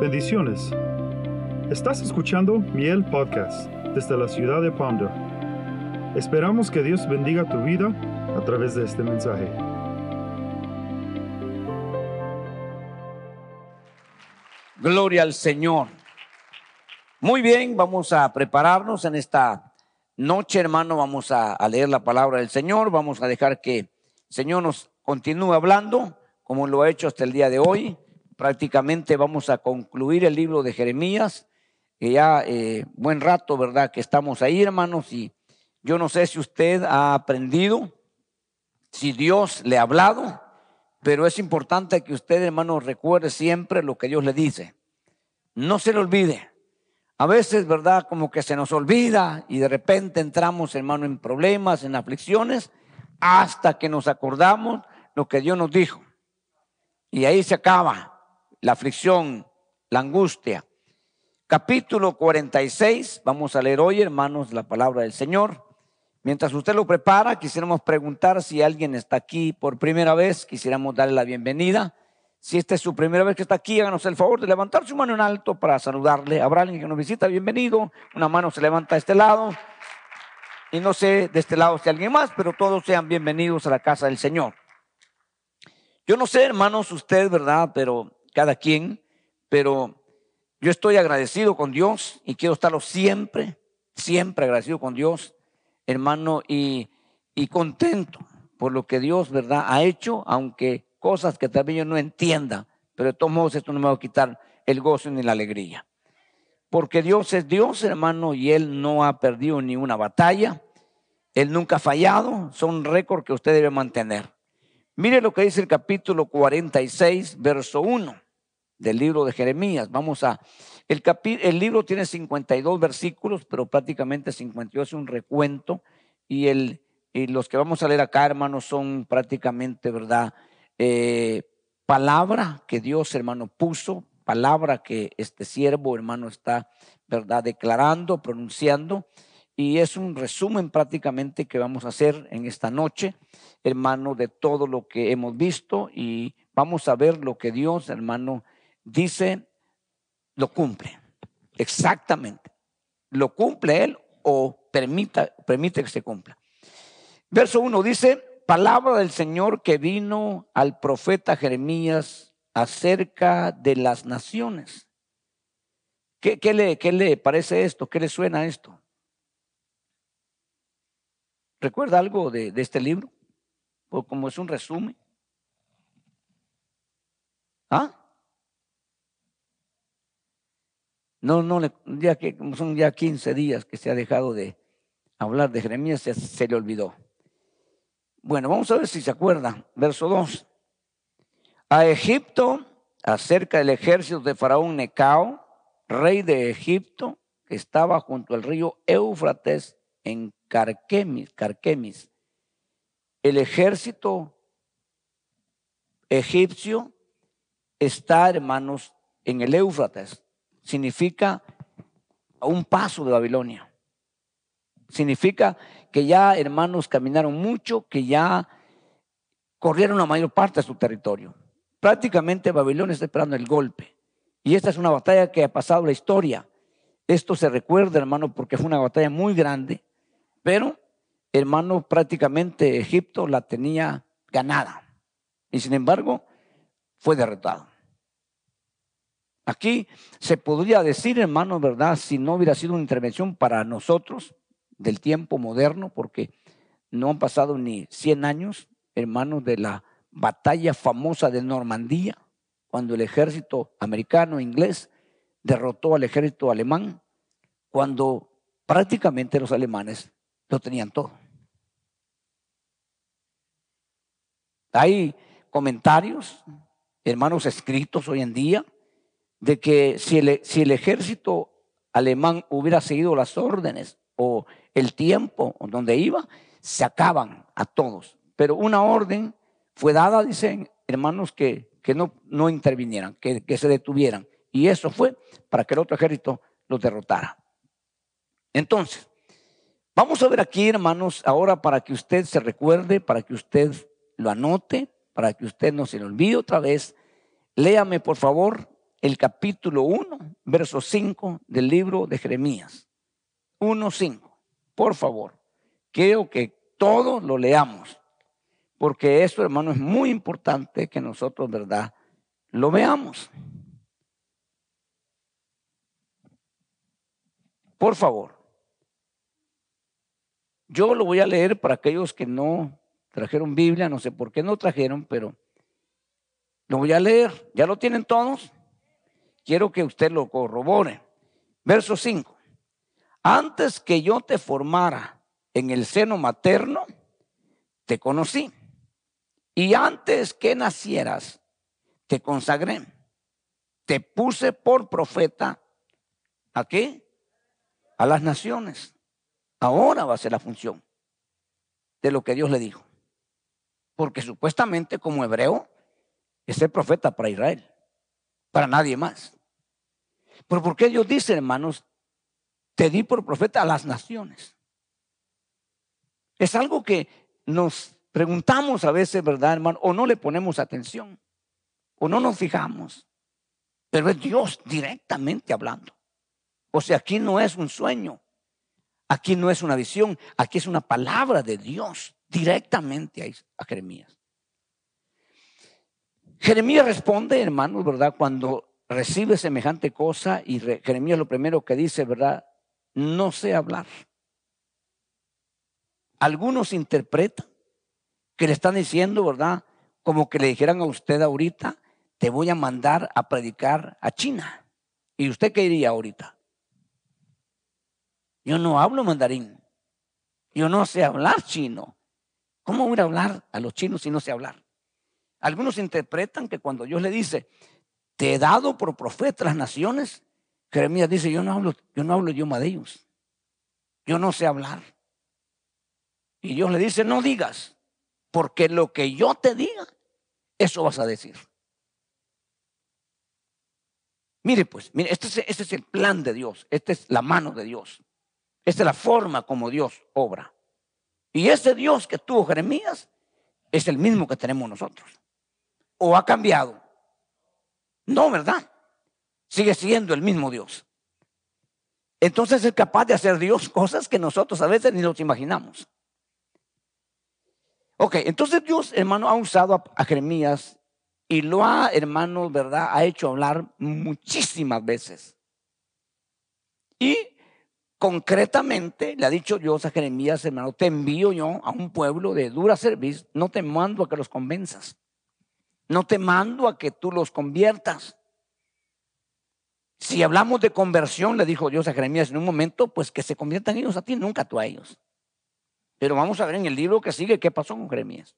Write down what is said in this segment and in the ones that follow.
Bendiciones. Estás escuchando Miel Podcast desde la ciudad de Ponder. Esperamos que Dios bendiga tu vida a través de este mensaje. Gloria al Señor. Muy bien, vamos a prepararnos en esta noche, hermano. Vamos a, a leer la palabra del Señor. Vamos a dejar que el Señor nos continúe hablando como lo ha hecho hasta el día de hoy. Prácticamente vamos a concluir el libro de Jeremías, que ya eh, buen rato, ¿verdad? Que estamos ahí, hermanos, y yo no sé si usted ha aprendido, si Dios le ha hablado, pero es importante que usted, hermano, recuerde siempre lo que Dios le dice. No se le olvide. A veces, ¿verdad? Como que se nos olvida y de repente entramos, hermano, en problemas, en aflicciones, hasta que nos acordamos lo que Dios nos dijo. Y ahí se acaba la aflicción, la angustia. Capítulo 46, vamos a leer hoy, hermanos, la palabra del Señor. Mientras usted lo prepara, quisiéramos preguntar si alguien está aquí por primera vez, quisiéramos darle la bienvenida. Si esta es su primera vez que está aquí, háganos el favor de levantar su mano en alto para saludarle. Habrá alguien que nos visita, bienvenido. Una mano se levanta a este lado. Y no sé de este lado si alguien más, pero todos sean bienvenidos a la casa del Señor. Yo no sé, hermanos, usted, ¿verdad? Pero cada quien, pero yo estoy agradecido con Dios y quiero estarlo siempre, siempre agradecido con Dios, hermano, y, contento por lo que Dios, ¿verdad?, ha hecho, aunque cosas que también yo no entienda, pero de todos modos esto no me va a quitar el gozo ni la alegría. Porque Dios es Dios, hermano, y Él no ha perdido ni una batalla. Él nunca ha fallado. Son récords que usted debe mantener. Mire lo que dice el capítulo 46, verso 1 del libro de Jeremías. Vamos a, el, el libro tiene 52 versículos, pero prácticamente 52 es un recuento. Y, el, y los que vamos a leer acá, hermanos, son prácticamente, ¿verdad? Eh, palabra que Dios, hermano, puso, palabra que este siervo, hermano, está, ¿verdad? Declarando, pronunciando. Y es un resumen prácticamente que vamos a hacer en esta noche hermano, de todo lo que hemos visto y vamos a ver lo que Dios, hermano, dice, lo cumple. Exactamente. ¿Lo cumple Él o permita, permite que se cumpla? Verso 1 dice, palabra del Señor que vino al profeta Jeremías acerca de las naciones. ¿Qué, qué, le, ¿Qué le parece esto? ¿Qué le suena esto? ¿Recuerda algo de, este libro? o como es un resumen. ¿Ah? No, no, ya que son ya 15 días que se ha dejado de hablar de Jeremías, se, le olvidó. Bueno, vamos a ver si se acuerdan. Verso 2. A Egipto, acerca del ejército de Faraón Necao, rey de Egipto, que estaba junto al río Éufrates en Carquemis, el ejército egipcio está, hermanos, en el Éufrates. Significa un paso de Babilonia. Significa que ya, hermanos, caminaron mucho, que ya corrieron la mayor parte de su territorio. Prácticamente Babilonia está esperando el golpe. Y esta es una batalla que ha pasado la historia. Esto se recuerda, hermano, porque fue una batalla muy grande, pero hermano, prácticamente Egipto la tenía ganada. Y sin embargo, fue derrotado. Aquí se podría decir, hermano, ¿verdad? Si no hubiera sido una intervención para nosotros del tiempo moderno, porque no han pasado ni 100 años, hermanos, de la batalla famosa de Normandía, cuando el ejército americano, inglés, derrotó al ejército alemán, cuando prácticamente los alemanes lo tenían todo. Hay comentarios, hermanos escritos hoy en día, de que si el, ejército alemán hubiera seguido las órdenes o el tiempo donde iba, se acaban a todos. Pero una orden fue dada, dicen hermanos, que, que no, no intervinieran, que se detuvieran. Y eso fue para que el otro ejército los derrotara. Entonces, vamos a ver aquí, hermanos, ahora para que usted se recuerde, para que usted lo anote, para que usted no se lo olvide otra vez. Léame, por favor, el capítulo 1, verso 5 del libro de Jeremías. 1.5. Por favor, quiero que todos lo leamos, porque eso, hermano, es muy importante que nosotros, ¿verdad?, lo veamos. Por favor. Yo lo voy a leer para aquellos que no trajeron Biblia, no sé por qué no trajeron, pero lo voy a leer. ¿Ya lo tienen todos? Quiero que usted lo corrobore. Verso 5. Antes que yo te formara en el seno materno, te conocí. Y antes que nacieras, te consagré. Te puse por profeta. ¿A qué? A las naciones. Ahora va a ser la función de lo que Dios le dijo. Porque supuestamente como hebreo es el profeta para Israel, para nadie más. Pero ¿por qué Dios dice, hermanos, te di por profeta a las naciones? Es algo que nos preguntamos a veces, ¿verdad, hermano? O no le ponemos atención, o no nos fijamos. Pero es Dios directamente hablando. O sea, aquí no es un sueño, aquí no es una visión, aquí es una palabra de Dios directamente a Jeremías. Jeremías responde, hermanos, ¿verdad? Cuando recibe semejante cosa y Jeremías lo primero que dice, ¿verdad? No sé hablar. Algunos interpretan que le están diciendo, ¿verdad? Como que le dijeran a usted ahorita, te voy a mandar a predicar a China. ¿Y usted qué diría ahorita? Yo no hablo mandarín. Yo no sé hablar chino. ¿Cómo voy a hablar a los chinos si no sé hablar? Algunos interpretan que cuando Dios le dice, te he dado por profeta las naciones, Jeremías dice, yo no hablo, yo no hablo idioma de ellos. Yo no sé hablar. Y Dios le dice, no digas, porque lo que yo te diga, eso vas a decir. Mire pues, mire, este es, este es el plan de Dios, esta es la mano de Dios, esta es la forma como Dios obra. Y ese Dios que tuvo Jeremías es el mismo que tenemos nosotros o ha cambiado? No, ¿verdad? Sigue siendo el mismo Dios. Entonces es capaz de hacer Dios cosas que nosotros a veces ni nos imaginamos. Ok, entonces Dios, hermano, ha usado a, Jeremías y lo ha, hermano, ¿verdad? Ha hecho hablar muchísimas veces. Y concretamente le ha dicho Dios a Jeremías, hermano, te envío yo a un pueblo de dura servicio, no te mando a que los convenzas. No te mando a que tú los conviertas. Si hablamos de conversión, le dijo Dios a Jeremías en un momento, pues que se conviertan ellos a ti, nunca tú a ellos. Pero vamos a ver en el libro que sigue qué pasó con Jeremías.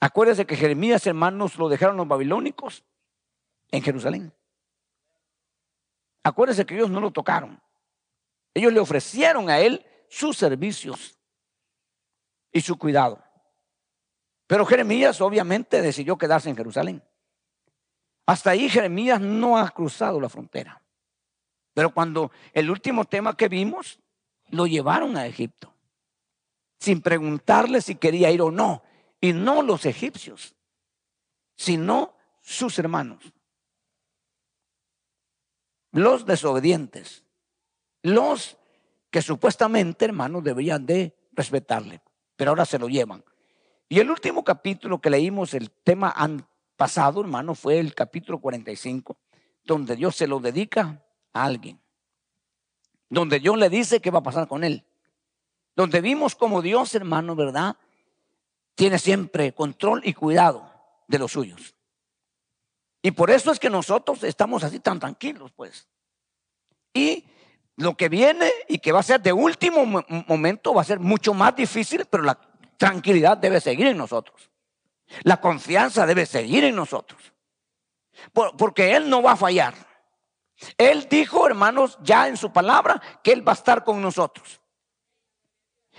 Acuérdese que Jeremías, hermanos, lo dejaron los babilónicos en Jerusalén. Acuérdese que ellos no lo tocaron. Ellos le ofrecieron a él sus servicios y su cuidado. Pero Jeremías obviamente decidió quedarse en Jerusalén. Hasta ahí Jeremías no ha cruzado la frontera. Pero cuando el último tema que vimos, lo llevaron a Egipto, sin preguntarle si quería ir o no. Y no los egipcios, sino sus hermanos. Los desobedientes. Los que supuestamente, hermanos, deberían de respetarle. Pero ahora se lo llevan. Y el último capítulo que leímos, el tema pasado, hermano, fue el capítulo 45, donde Dios se lo dedica a alguien. Donde Dios le dice qué va a pasar con él. Donde vimos como Dios, hermano, ¿verdad? Tiene siempre control y cuidado de los suyos. Y por eso es que nosotros estamos así tan tranquilos, pues. Y lo que viene y que va a ser de último momento va a ser mucho más difícil, pero la tranquilidad debe seguir en nosotros. La confianza debe seguir en nosotros. porque Él no va a fallar. Él dijo, hermanos, ya en su palabra, que Él va a estar con nosotros.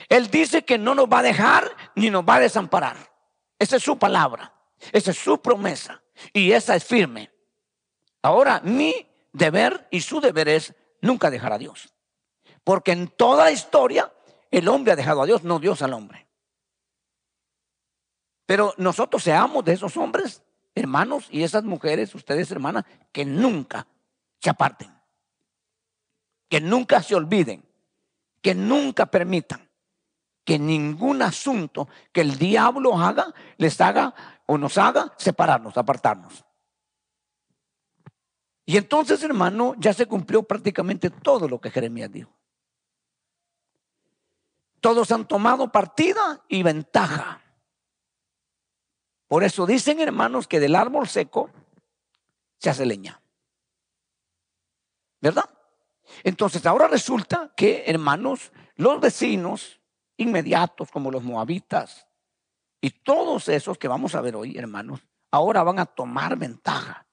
Él dice que no nos va a dejar ni nos va a desamparar. Esa es su palabra. Esa es su promesa. Y esa es firme. Ahora, mi deber y su deber es nunca dejar a Dios. Porque en toda la historia el hombre ha dejado a Dios, no Dios al hombre. Pero nosotros seamos de esos hombres hermanos y esas mujeres, ustedes hermanas, que nunca se aparten, que nunca se olviden, que nunca permitan que ningún asunto que el diablo haga les haga o nos haga separarnos, apartarnos. Y entonces, hermano, ya se cumplió prácticamente todo lo que Jeremías dijo. Todos han tomado partida y ventaja. Por eso dicen, hermanos, que del árbol seco se hace leña. ¿Verdad? Entonces ahora resulta que, hermanos, los vecinos inmediatos como los moabitas y todos esos que vamos a ver hoy, hermanos, ahora van a tomar ventaja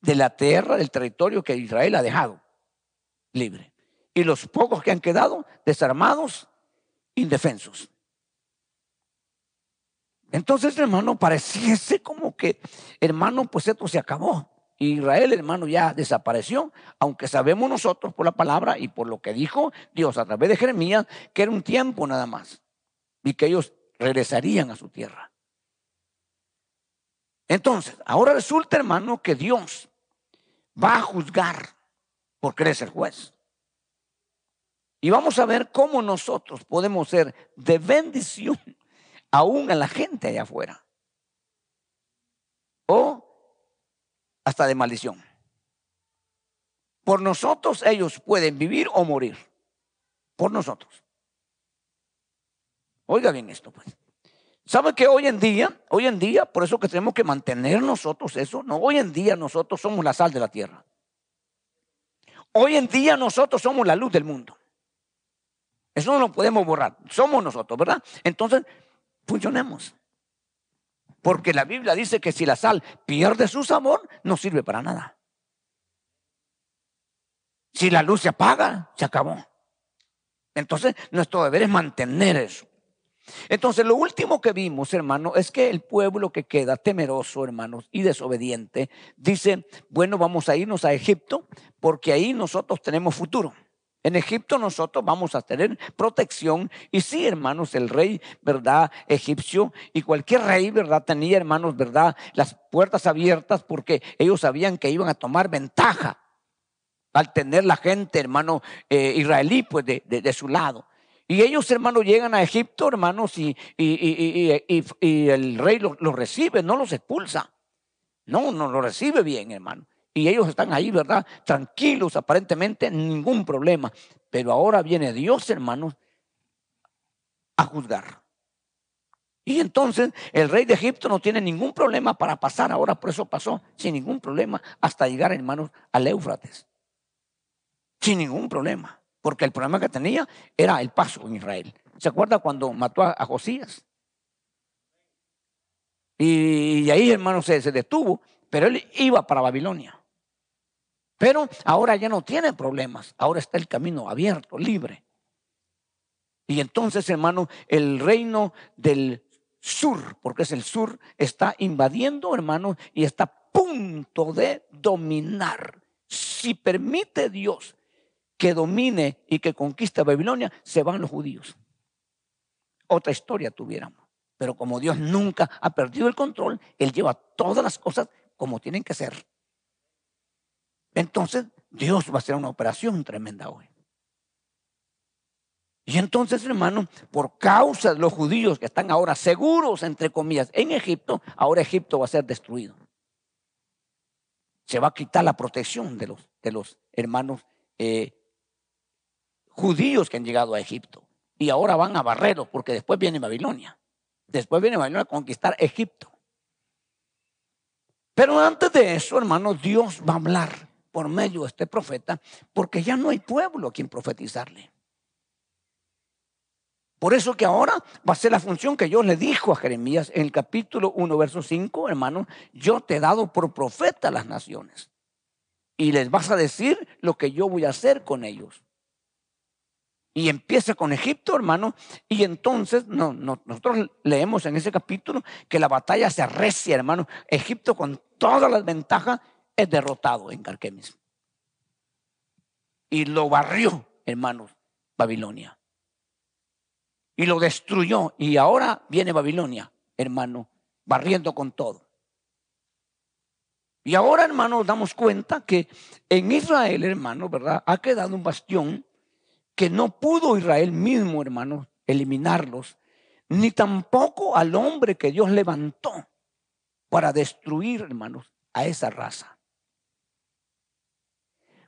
de la tierra, del territorio que Israel ha dejado libre. Y los pocos que han quedado desarmados, indefensos. Entonces, hermano, pareciese como que, hermano, pues esto se acabó. Israel, hermano, ya desapareció, aunque sabemos nosotros por la palabra y por lo que dijo Dios a través de Jeremías, que era un tiempo nada más y que ellos regresarían a su tierra. Entonces, ahora resulta, hermano, que Dios va a juzgar porque eres el juez. Y vamos a ver cómo nosotros podemos ser de bendición aún a la gente allá afuera. O hasta de maldición. Por nosotros ellos pueden vivir o morir. Por nosotros. Oiga bien esto, pues. ¿Sabe que hoy en día, hoy en día, por eso que tenemos que mantener nosotros eso? No, hoy en día nosotros somos la sal de la tierra. Hoy en día nosotros somos la luz del mundo. Eso no lo podemos borrar. Somos nosotros, ¿verdad? Entonces, funcionemos. Porque la Biblia dice que si la sal pierde su sabor, no sirve para nada. Si la luz se apaga, se acabó. Entonces, nuestro deber es mantener eso. Entonces, lo último que vimos, hermano, es que el pueblo que queda temeroso, hermanos, y desobediente, dice, bueno, vamos a irnos a Egipto porque ahí nosotros tenemos futuro. En Egipto nosotros vamos a tener protección. Y sí, hermanos, el rey, ¿verdad? Egipcio y cualquier rey, ¿verdad? Tenía, hermanos, ¿verdad? Las puertas abiertas porque ellos sabían que iban a tomar ventaja al tener la gente, hermano, eh, israelí, pues de, su lado. Y ellos, hermanos, llegan a Egipto, hermanos, y, y, el rey los recibe, no los expulsa. No, no lo recibe bien, hermano. Y ellos están ahí, ¿verdad? Tranquilos, aparentemente, ningún problema. Pero ahora viene Dios, hermanos, a juzgar. Y entonces el rey de Egipto no tiene ningún problema para pasar, ahora por eso pasó sin ningún problema hasta llegar, hermanos, al Éufrates. Sin ningún problema, porque el problema que tenía era el paso en Israel. ¿Se acuerda cuando mató a, Josías? Y, ahí, hermanos, se detuvo, pero él iba para Babilonia. Pero ahora ya no tiene problemas, ahora está el camino abierto, libre. Y entonces, hermano, el reino del sur, porque es el sur, está invadiendo, hermano, y está a punto de dominar. Si permite Dios que domine y que conquiste Babilonia, se van los judíos. Otra historia tuviéramos. Pero como Dios nunca ha perdido el control, Él lleva todas las cosas como tienen que ser. Entonces Dios va a hacer una operación tremenda hoy. Y entonces, hermano, por causa de los judíos que están ahora seguros, entre comillas, en Egipto, ahora Egipto va a ser destruido. Se va a quitar la protección de los, de los hermanos eh, judíos que han llegado a Egipto. Y ahora van a barreros, porque después viene Babilonia. Después viene Babilonia a conquistar Egipto. Pero antes de eso, hermano, Dios va a hablar por medio de este profeta, porque ya no hay pueblo a quien profetizarle. Por eso que ahora va a ser la función que Dios le dijo a Jeremías en el capítulo 1, verso 5, hermano, yo te he dado por profeta a las naciones. Y les vas a decir lo que yo voy a hacer con ellos. Y empieza con Egipto, hermano. Y entonces no, nosotros leemos en ese capítulo que la batalla se arrecia, hermano. Egipto con todas las ventajas es derrotado en Carquemis. Y lo barrió, hermanos, Babilonia. Y lo destruyó. Y ahora viene Babilonia, hermano, barriendo con todo. Y ahora, hermanos, damos cuenta que en Israel, hermano, ¿verdad? Ha quedado un bastión que no pudo Israel mismo, hermano, eliminarlos, ni tampoco al hombre que Dios levantó para destruir, hermanos, a esa raza.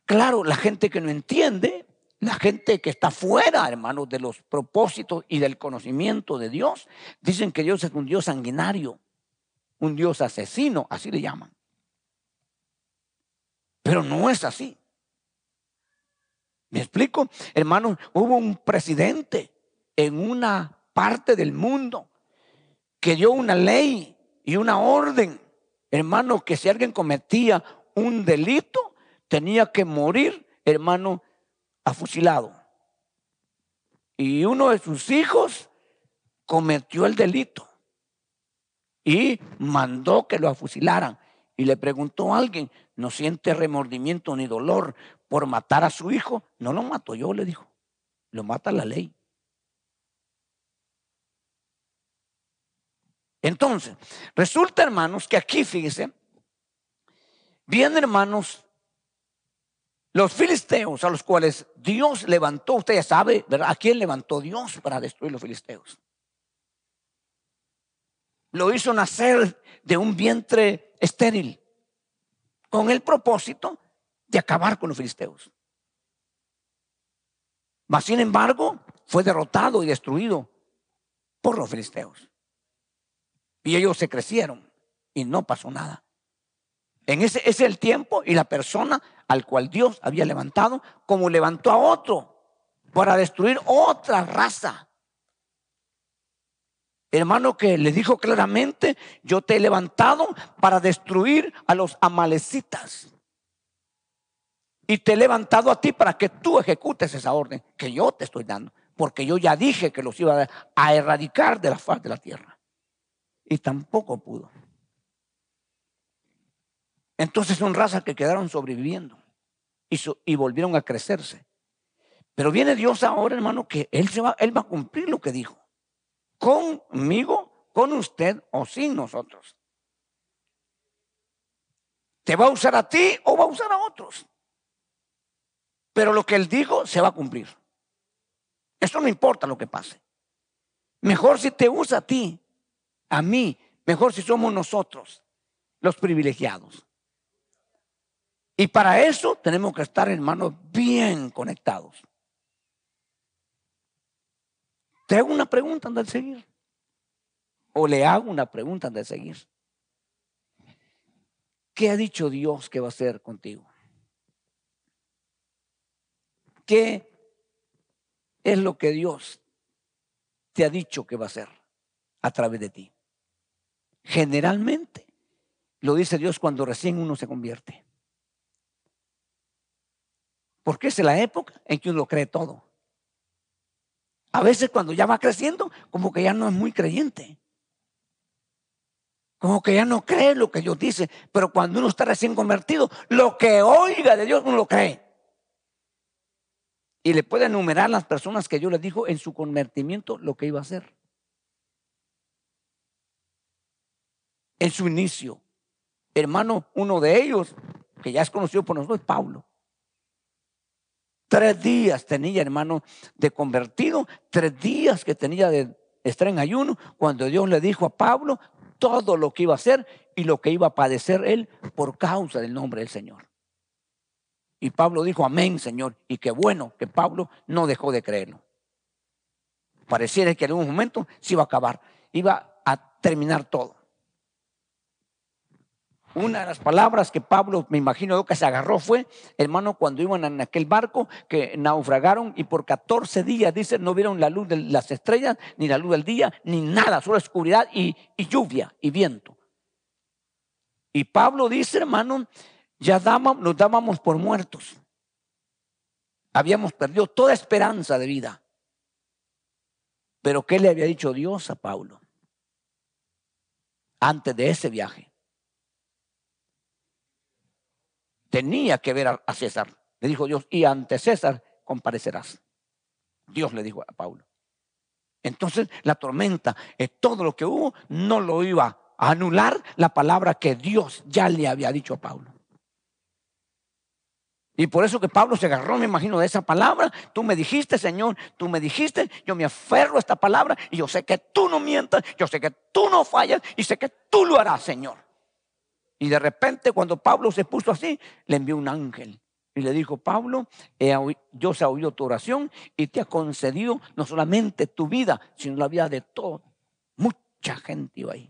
Claro, la gente que no entiende, la gente que está fuera, hermanos, de los propósitos y del conocimiento de Dios, dicen que Dios es un Dios sanguinario, un Dios asesino, así le llaman. Pero no es así. ¿Me explico? Hermanos, hubo un presidente en una parte del mundo que dio una ley y una orden, hermano, que si alguien cometía un delito, tenía que morir, hermano, afusilado. Y uno de sus hijos cometió el delito y mandó que lo afusilaran. Y le preguntó a alguien, ¿no siente remordimiento ni dolor por matar a su hijo? No lo mato yo, le dijo. Lo mata la ley. Entonces, resulta, hermanos, que aquí, fíjese, vienen, hermanos, los filisteos a los cuales Dios levantó, usted ya sabe, ¿verdad? ¿A quién levantó Dios para destruir los filisteos? Lo hizo nacer de un vientre estéril, con el propósito de acabar con los filisteos. Mas, sin embargo, fue derrotado y destruido por los filisteos. Y ellos se crecieron y no pasó nada. En ese, es el tiempo y la persona al cual Dios había levantado, como levantó a otro para destruir otra raza. Hermano que le dijo claramente, yo te he levantado para destruir a los amalecitas. Y te he levantado a ti para que tú ejecutes esa orden que yo te estoy dando. Porque yo ya dije que los iba a erradicar de la faz de la tierra. Y tampoco pudo. Entonces son razas que quedaron sobreviviendo y, volvieron a crecerse. Pero viene Dios ahora, hermano, que él, se va, él va a cumplir lo que dijo. Conmigo, con usted o sin nosotros. ¿Te va a usar a ti o va a usar a otros? Pero lo que él dijo se va a cumplir. Eso no importa lo que pase. Mejor si te usa a ti, a mí, mejor si somos nosotros los privilegiados. Y para eso tenemos que estar, hermanos, bien conectados. Te hago una pregunta antes de seguir. O le hago una pregunta antes de seguir. ¿Qué ha dicho Dios que va a hacer contigo? ¿Qué es lo que Dios te ha dicho que va a hacer a través de ti? Generalmente lo dice Dios cuando recién uno se convierte. Porque es la época en que uno cree todo. A veces cuando ya va creciendo, como que ya no es muy creyente. Como que ya no cree lo que Dios dice. Pero cuando uno está recién convertido, lo que oiga de Dios uno lo cree. Y le puede enumerar las personas que Dios le dijo en su convertimiento lo que iba a hacer. En su inicio. Hermano, uno de ellos, que ya es conocido por nosotros, es Pablo. Tres días tenía, hermano, de convertido, tres días que tenía de estar en ayuno, cuando Dios le dijo a Pablo todo lo que iba a hacer y lo que iba a padecer él por causa del nombre del Señor. Y Pablo dijo, amén, Señor. Y qué bueno que Pablo no dejó de creerlo. Pareciera que en algún momento se iba a acabar, iba a terminar todo. Una de las palabras que Pablo, me imagino que se agarró fue, hermano, cuando iban en aquel barco que naufragaron y por 14 días, dice, no vieron la luz de las estrellas, ni la luz del día, ni nada, solo oscuridad y, lluvia y viento. Y Pablo dice, hermano, ya nos dábamos por muertos. Habíamos perdido toda esperanza de vida. Pero ¿qué le había dicho Dios a Pablo? Antes de ese viaje. tenía que ver a, César. Le dijo Dios, y ante César comparecerás. Dios le dijo a Pablo. Entonces la tormenta, todo lo que hubo, no lo iba a anular la palabra que Dios ya le había dicho a Pablo. Y por eso que Pablo se agarró, me imagino, de esa palabra. Tú me dijiste, Señor, tú me dijiste, yo me aferro a esta palabra y yo sé que tú no mientas, yo sé que tú no fallas y sé que tú lo harás, Señor. Y de repente cuando Pablo se puso así, le envió un ángel y le dijo, Pablo, Dios ha oído tu oración y te ha concedido no solamente tu vida, sino la vida de todo. Mucha gente iba ahí.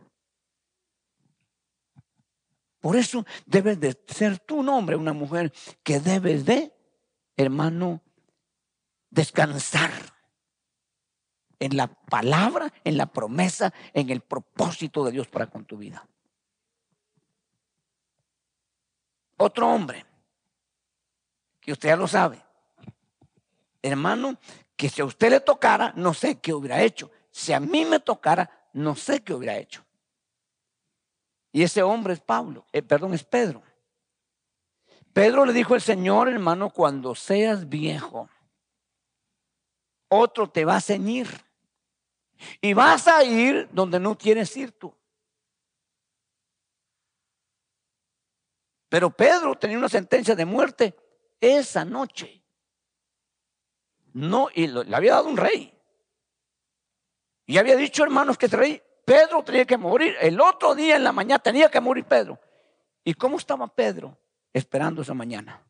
Por eso debes de ser tu nombre una mujer que debes de, hermano, descansar en la palabra, en la promesa, en el propósito de Dios para con tu vida. Otro hombre, que usted ya lo sabe, hermano, que si a usted le tocara, no sé qué hubiera hecho. Si a mí me tocara, no sé qué hubiera hecho. Y ese hombre es Pablo, eh, perdón, es Pedro. Pedro le dijo al Señor, hermano, cuando seas viejo, otro te va a ceñir. Y vas a ir donde no quieres ir tú. Pero Pedro tenía una sentencia de muerte esa noche. No, y le había dado un rey. Y había dicho, hermanos, que ese rey Pedro tenía que morir. El otro día en la mañana tenía que morir Pedro. ¿Y cómo estaba Pedro esperando esa mañana?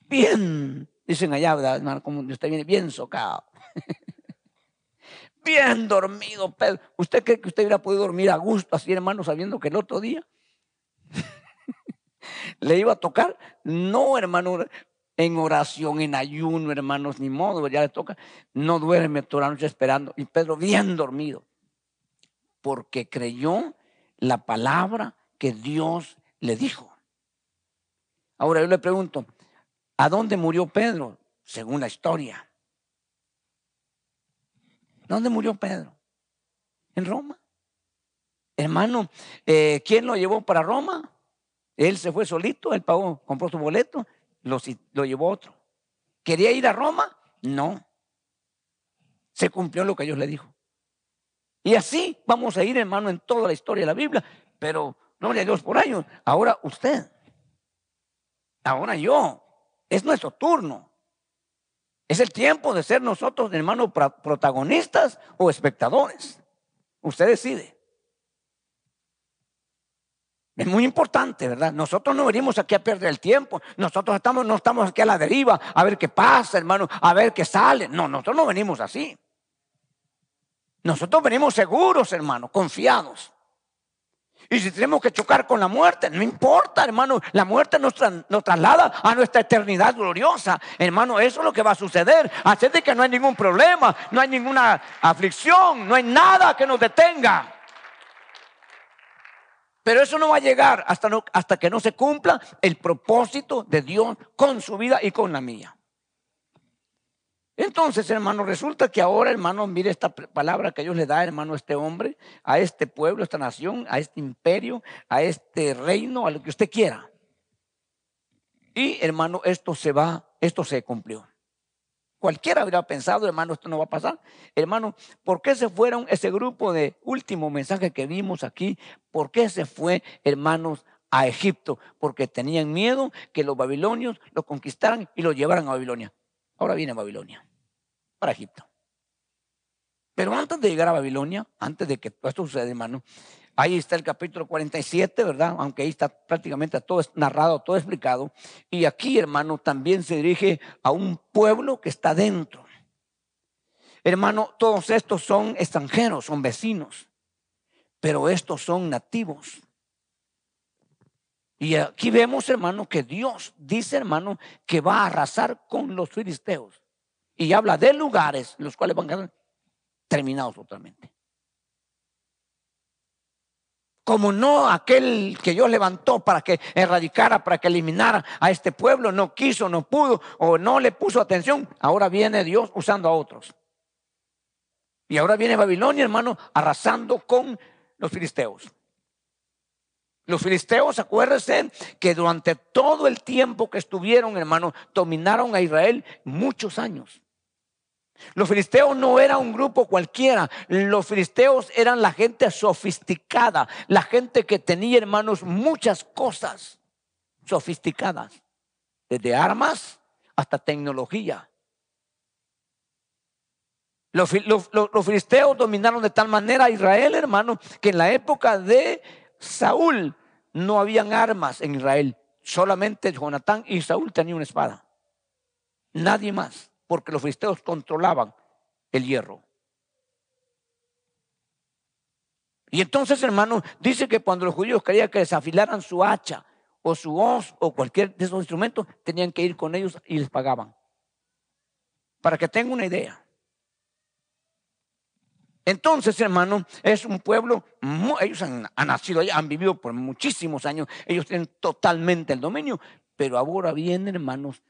Bien, dicen allá, ¿verdad, Como usted viene bien socado. bien dormido, Pedro. ¿Usted cree que usted hubiera podido dormir a gusto así, hermano, sabiendo que el otro día le iba a tocar? No, hermano, en oración, en ayuno, hermanos, ni modo, ya le toca. No duerme toda la noche esperando. Y Pedro bien dormido porque creyó la palabra que Dios le dijo. Ahora yo le pregunto, ¿a dónde murió Pedro? Según la historia. ¿Dónde murió Pedro? En Roma. Hermano, eh, ¿quién lo llevó para Roma? Él se fue solito, él pagó, compró su boleto, lo, lo llevó otro. ¿Quería ir a Roma? No. Se cumplió lo que Dios le dijo. Y así vamos a ir, hermano, en toda la historia de la Biblia. Pero no le Dios por años. Ahora usted. Ahora yo. Es nuestro turno. Es el tiempo de ser nosotros, hermano, protagonistas o espectadores. Usted decide. Es muy importante, ¿verdad? Nosotros no venimos aquí a perder el tiempo. Nosotros estamos, no estamos aquí a la deriva a ver qué pasa, hermano, a ver qué sale. No, nosotros no venimos así. Nosotros venimos seguros, hermano, confiados. Y si tenemos que chocar con la muerte, no importa, hermano, la muerte nos, traslada a nuestra eternidad gloriosa. Hermano, eso es lo que va a suceder. Así de que no hay ningún problema, no hay ninguna aflicción, no hay nada que nos detenga. Pero eso no va a llegar hasta, hasta que no se cumpla el propósito de Dios con su vida y con la mía. Entonces, hermano, resulta que ahora, hermano, mire esta palabra que Dios le da, hermano, a este hombre, a este pueblo, a esta nación, a este imperio, a este reino, a lo que usted quiera. Y, hermano, esto se va, esto se cumplió. Cualquiera hubiera pensado, hermano, esto no va a pasar. Hermano, ¿por qué se fueron ese grupo de último mensaje que vimos aquí? ¿Por qué se fue, hermanos, a Egipto? Porque tenían miedo que los babilonios lo conquistaran y lo llevaran a Babilonia. Ahora viene Babilonia, para Egipto. Pero antes de llegar a Babilonia, antes de que todo esto suceda, hermano, ahí está el capítulo 47, ¿verdad? Aunque ahí está prácticamente todo narrado, todo explicado. Y aquí, hermano, también se dirige a un pueblo que está dentro. Hermano, todos estos son extranjeros, son vecinos, pero estos son nativos. Y aquí vemos, hermano, que Dios dice, hermano, que va a arrasar con los filisteos. Y habla de lugares los cuales van a quedar terminados totalmente. Como no aquel que Dios levantó para que erradicara, para que eliminara a este pueblo, no quiso, no pudo o no le puso atención, ahora viene Dios usando a otros. Y ahora viene Babilonia, hermano, arrasando con los filisteos. Los filisteos, acuérdense que durante todo el tiempo que estuvieron, hermano, dominaron a Israel muchos años. Los filisteos no eran un grupo cualquiera. Los filisteos eran la gente sofisticada, la gente que tenía, hermanos, muchas cosas sofisticadas, desde armas hasta tecnología. Los, filisteos dominaron de tal manera a Israel, hermano, que en la época de Saúl no habían armas en Israel. Solamente Jonatán y Saúl tenían una espada. Nadie más, porque los filisteos controlaban el hierro. Y entonces, hermano, dice que cuando los judíos querían que desafilaran su hacha o su hoz o cualquier de esos instrumentos, tenían que ir con ellos y les pagaban. Para que tengan una idea. Entonces, hermano, es un pueblo, ellos han, nacido allá, han vivido por muchísimos años, ellos tienen totalmente el dominio, pero ahora viene, hermanos,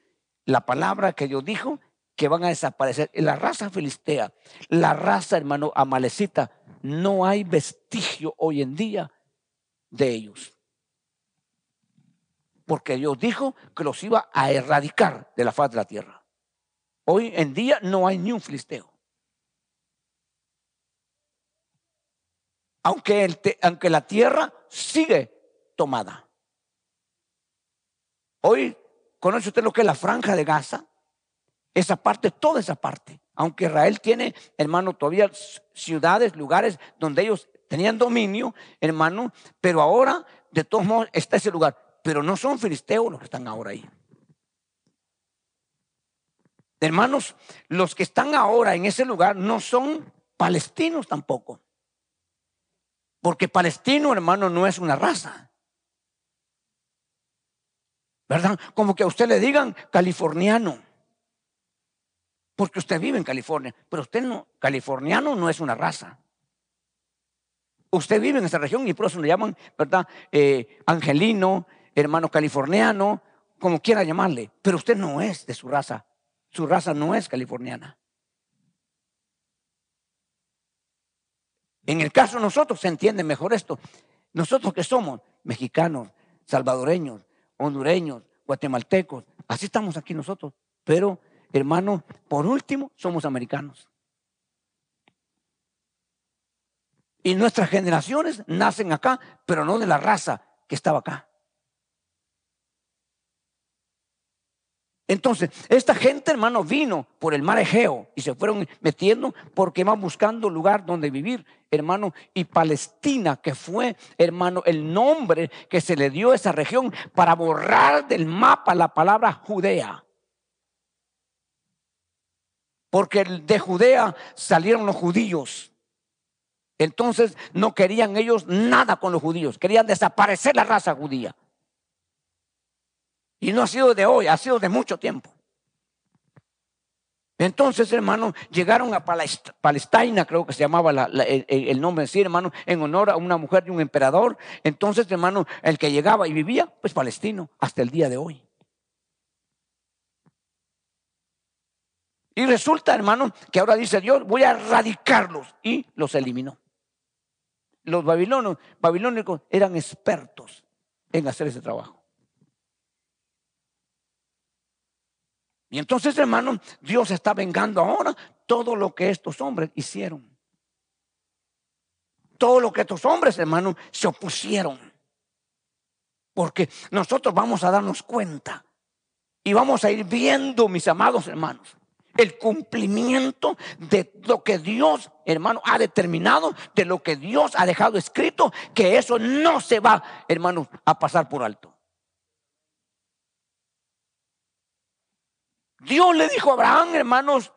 la palabra que Dios dijo que van a desaparecer. La raza filistea, la raza, hermano, amalecita, no hay vestigio hoy en día de ellos. Porque Dios dijo que los iba a erradicar de la faz de la tierra. Hoy en día no hay ni un filisteo. Aunque, aunque la tierra sigue tomada. Hoy, ¿conoce usted lo que es la franja de Gaza? Esa parte, toda esa parte. Aunque Israel tiene, hermano, todavía ciudades, lugares donde ellos tenían dominio, hermano, pero ahora, de todos modos, está ese lugar. Pero no son filisteos los que están ahora ahí. Hermanos, los que están ahora en ese lugar no son palestinos tampoco. Porque palestino, hermano, no es una raza. ¿Verdad? Como que a usted le digan californiano. Porque usted vive en California. Pero usted no, californiano no es una raza. Usted vive en esa región y por eso le llaman, ¿verdad? Eh, angelino, hermano californiano, como quiera llamarle. Pero usted no es de su raza. Su raza no es californiana. En el caso de nosotros se entiende mejor esto. Nosotros que somos mexicanos, salvadoreños, hondureños, guatemaltecos, así estamos aquí nosotros. Pero, hermano, por último, somos americanos. Y nuestras generaciones nacen acá, pero no de la raza que estaba acá. Entonces, esta gente, hermano, vino por el mar Egeo y se fueron metiendo porque iban buscando lugar donde vivir, hermano. Y Palestina, que fue, hermano, el nombre que se le dio a esa región para borrar del mapa la palabra Judea. Porque de Judea salieron los judíos. Entonces no querían ellos nada con los judíos, querían desaparecer la raza judía. Y no ha sido de hoy, ha sido de mucho tiempo. Entonces, hermano, llegaron a Palestina, creo que se llamaba el, nombre en sí, hermano, en honor a una mujer de un emperador. Entonces, hermano, el que llegaba y vivía, pues palestino, hasta el día de hoy. Y resulta, hermano, que ahora dice Dios, voy a erradicarlos. Y los eliminó. Los babilonios, babilónicos eran expertos en hacer ese trabajo. Y entonces, hermano, Dios está vengando ahora todo lo que estos hombres hicieron. Todo lo que estos hombres, hermano, se opusieron. Porque nosotros vamos a darnos cuenta y vamos a ir viendo, mis amados hermanos, el cumplimiento de lo que Dios, hermano, ha determinado, de lo que Dios ha dejado escrito, que eso no se va, hermano, a pasar por alto. Dios le dijo a Abraham, hermanos,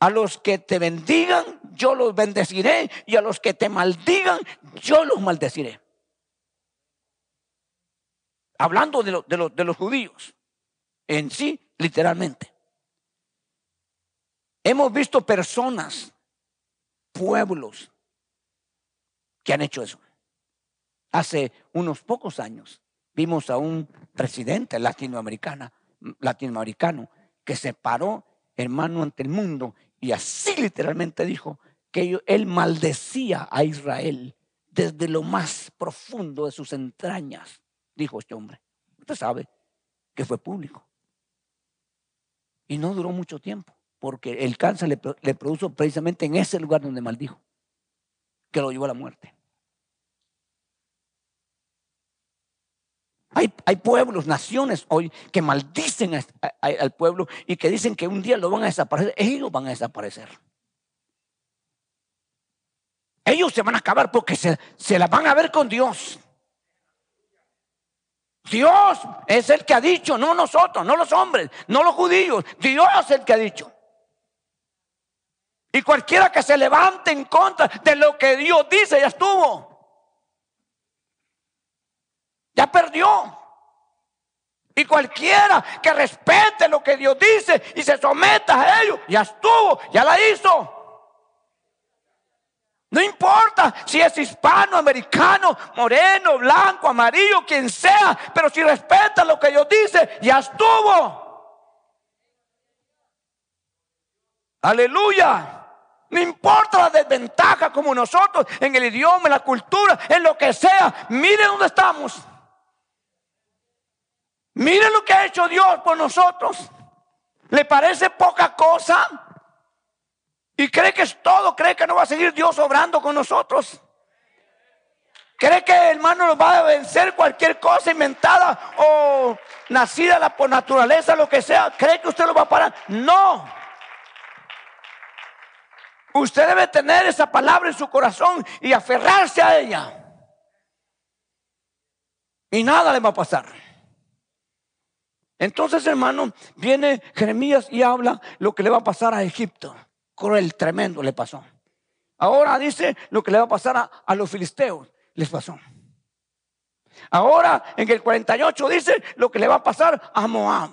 a los que te bendigan, yo los bendeciré, y a los que te maldigan, yo los maldeciré. Hablando de, de los judíos, en sí, literalmente. Hemos visto personas, pueblos, que han hecho eso. Hace unos pocos años vimos a un presidente latinoamericano, latinoamericano que se paró, hermano, ante el mundo y así literalmente dijo que él maldecía a Israel desde lo más profundo de sus entrañas, dijo este hombre. Usted sabe que fue público. Y no duró mucho tiempo. porque el cáncer le, le produjo precisamente en ese lugar donde maldijo, que lo llevó a la muerte. Hay, pueblos, naciones hoy que maldicen al pueblo y que dicen que un día lo van a desaparecer. Ellos van a desaparecer. Ellos se van a acabar porque se, se la van a ver con Dios. Dios es el que ha dicho, no nosotros, no los hombres, no los judíos. Dios es el que ha dicho. Y cualquiera que se levante en contra de lo que Dios dice, ya estuvo. Ya perdió. Y cualquiera que respete lo que Dios dice y se someta a ello, ya estuvo, ya la hizo. No importa si es hispano, americano, moreno, blanco, amarillo, quien sea, pero si respeta lo que Dios dice, ya estuvo. Aleluya. No importa la desventaja como nosotros en el idioma, en la cultura, en lo que sea. Mire dónde estamos. Mire lo que ha hecho Dios por nosotros. ¿Le parece poca cosa? Y cree que es todo, cree que no va a seguir Dios obrando con nosotros. ¿Cree que hermano nos va a vencer cualquier cosa inventada o nacida por naturaleza, lo que sea? ¿Cree que usted lo va a parar? No. Usted debe tener esa palabra en su corazón y aferrarse a ella. Y nada le va a pasar. Entonces, hermano, viene Jeremías y habla lo que le va a pasar a Egipto cruel, tremendo le pasó. Ahora dice lo que le va a pasar a, los filisteos, les pasó. Ahora en el 48 dice lo que le va a pasar a Moab.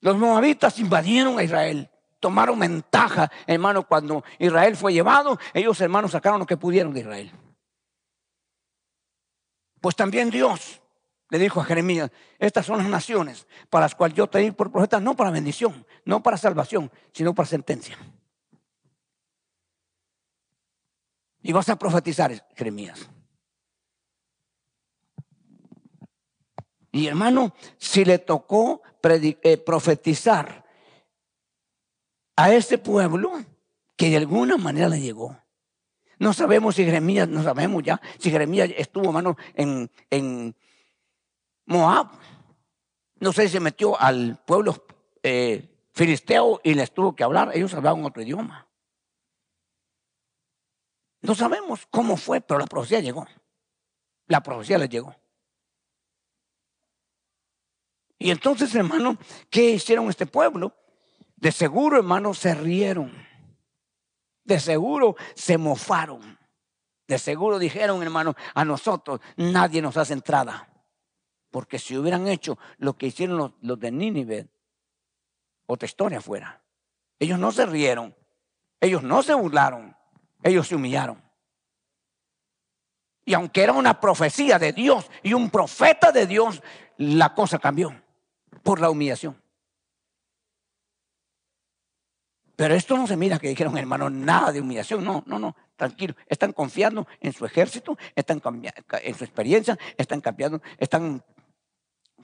Los moabitas invadieron a Israel, tomaron ventaja, hermano, cuando Israel fue llevado, ellos hermanos sacaron lo que pudieron de Israel. Pues también Dios le dijo a Jeremías, estas son las naciones para las cuales yo te di por profeta, no para bendición, no para salvación, sino para sentencia. Y vas a profetizar, Jeremías. Y hermano, si le tocó eh, profetizar a ese pueblo que de alguna manera le llegó. No sabemos si Jeremías, no sabemos ya si Jeremías estuvo, hermano, en, en Moab. No sé se metió al pueblo eh, filisteo y les tuvo que hablar. Ellos hablaban otro idioma. No sabemos cómo fue, pero la profecía llegó. La profecía les llegó. Y entonces, hermano, ¿qué hicieron este pueblo? De seguro, hermano, se rieron. De seguro se mofaron. De seguro dijeron, hermano, a nosotros nadie nos hace entrada. Porque si hubieran hecho lo que hicieron los, de Nínive, otra historia fuera. Ellos no se rieron, ellos no se burlaron, ellos se humillaron. Y aunque era una profecía de Dios y un profeta de Dios, la cosa cambió por la humillación. Pero esto no se mira que dijeron, hermano, nada de humillación. No, no, no, tranquilo. Están confiando en su ejército, están en su experiencia, están cambiando, están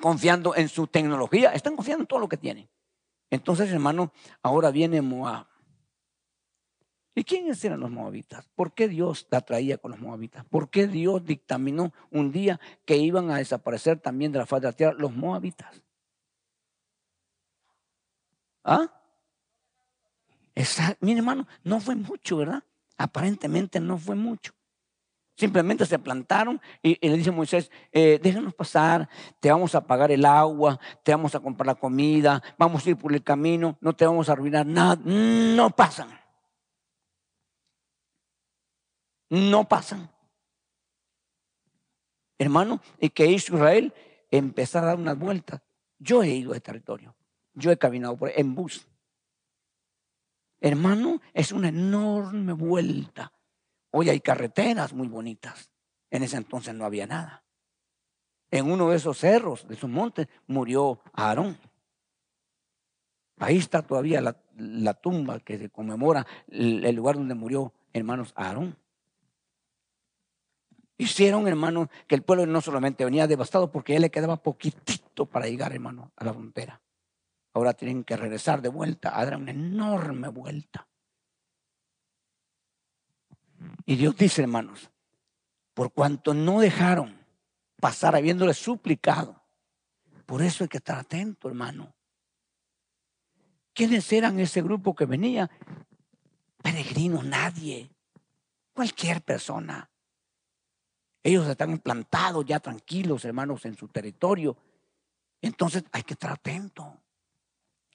confiando en su tecnología, están confiando en todo lo que tienen. Entonces, hermano, ahora viene Moab. ¿Y quiénes eran los moabitas? ¿Por qué Dios la traía con los moabitas? ¿Por qué Dios dictaminó un día que iban a desaparecer también de la faz de la tierra los moabitas? ¿Ah? Esa, mi hermano, no fue mucho, ¿verdad? Aparentemente no fue mucho. Simplemente se plantaron y, le dice Moisés, eh, pasar, te vamos a pagar el agua, te vamos a comprar la comida, vamos a ir por el camino, no te vamos a arruinar nada. No pasan. No pasan. Hermano, y que Israel empezar a dar unas vueltas. Yo he ido a ese territorio. Yo he caminado por en bus. Hermano, es una enorme vuelta Hoy hay carreteras muy bonitas. En ese entonces no había nada. En uno de esos cerros, de esos montes, murió Aarón. Ahí está todavía la, tumba que se conmemora el, lugar donde murió hermanos Aarón. Hicieron, hermanos, que el pueblo no solamente venía devastado porque ya le quedaba poquitito para llegar, hermano, a la frontera. ahora tienen que regresar de vuelta a dar una enorme vuelta. Y Dios dice, hermanos, por cuanto no dejaron pasar habiéndole suplicado, por eso hay que estar atento, hermano. ¿Quiénes eran ese grupo que venía? Peregrinos, nadie. Cualquier persona. Ellos están implantados ya tranquilos, hermanos, en su territorio. Entonces hay que estar atento.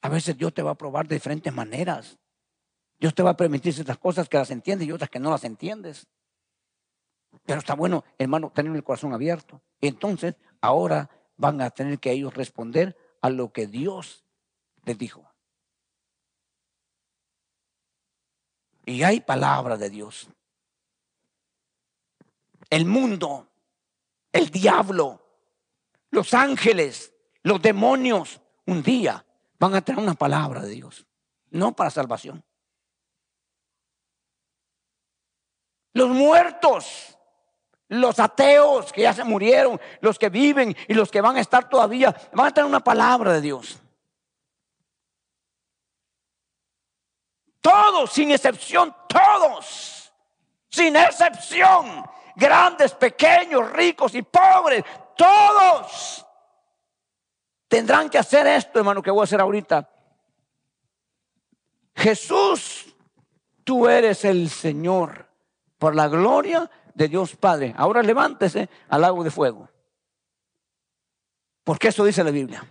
A veces Dios te va a probar de diferentes maneras. Dios te va a permitir ciertas cosas que las entiendes y otras que no las entiendes. Pero está bueno, hermano, tener el corazón abierto. Entonces, ahora van a tener que ellos responder a lo que Dios les dijo. Y hay palabra de Dios. El mundo, el diablo, los ángeles, los demonios, un día van a tener una palabra de Dios, no para salvación. Los muertos, los ateos que ya se murieron, los que viven y los que van a estar todavía, van a tener una palabra de Dios. Todos, sin excepción, todos, sin excepción, grandes, pequeños, ricos y pobres, todos tendrán que hacer esto, hermano, que voy a hacer ahorita. Jesús, tú eres el Señor por la gloria de Dios Padre. Ahora levántese al lago de fuego. Porque eso dice la Biblia.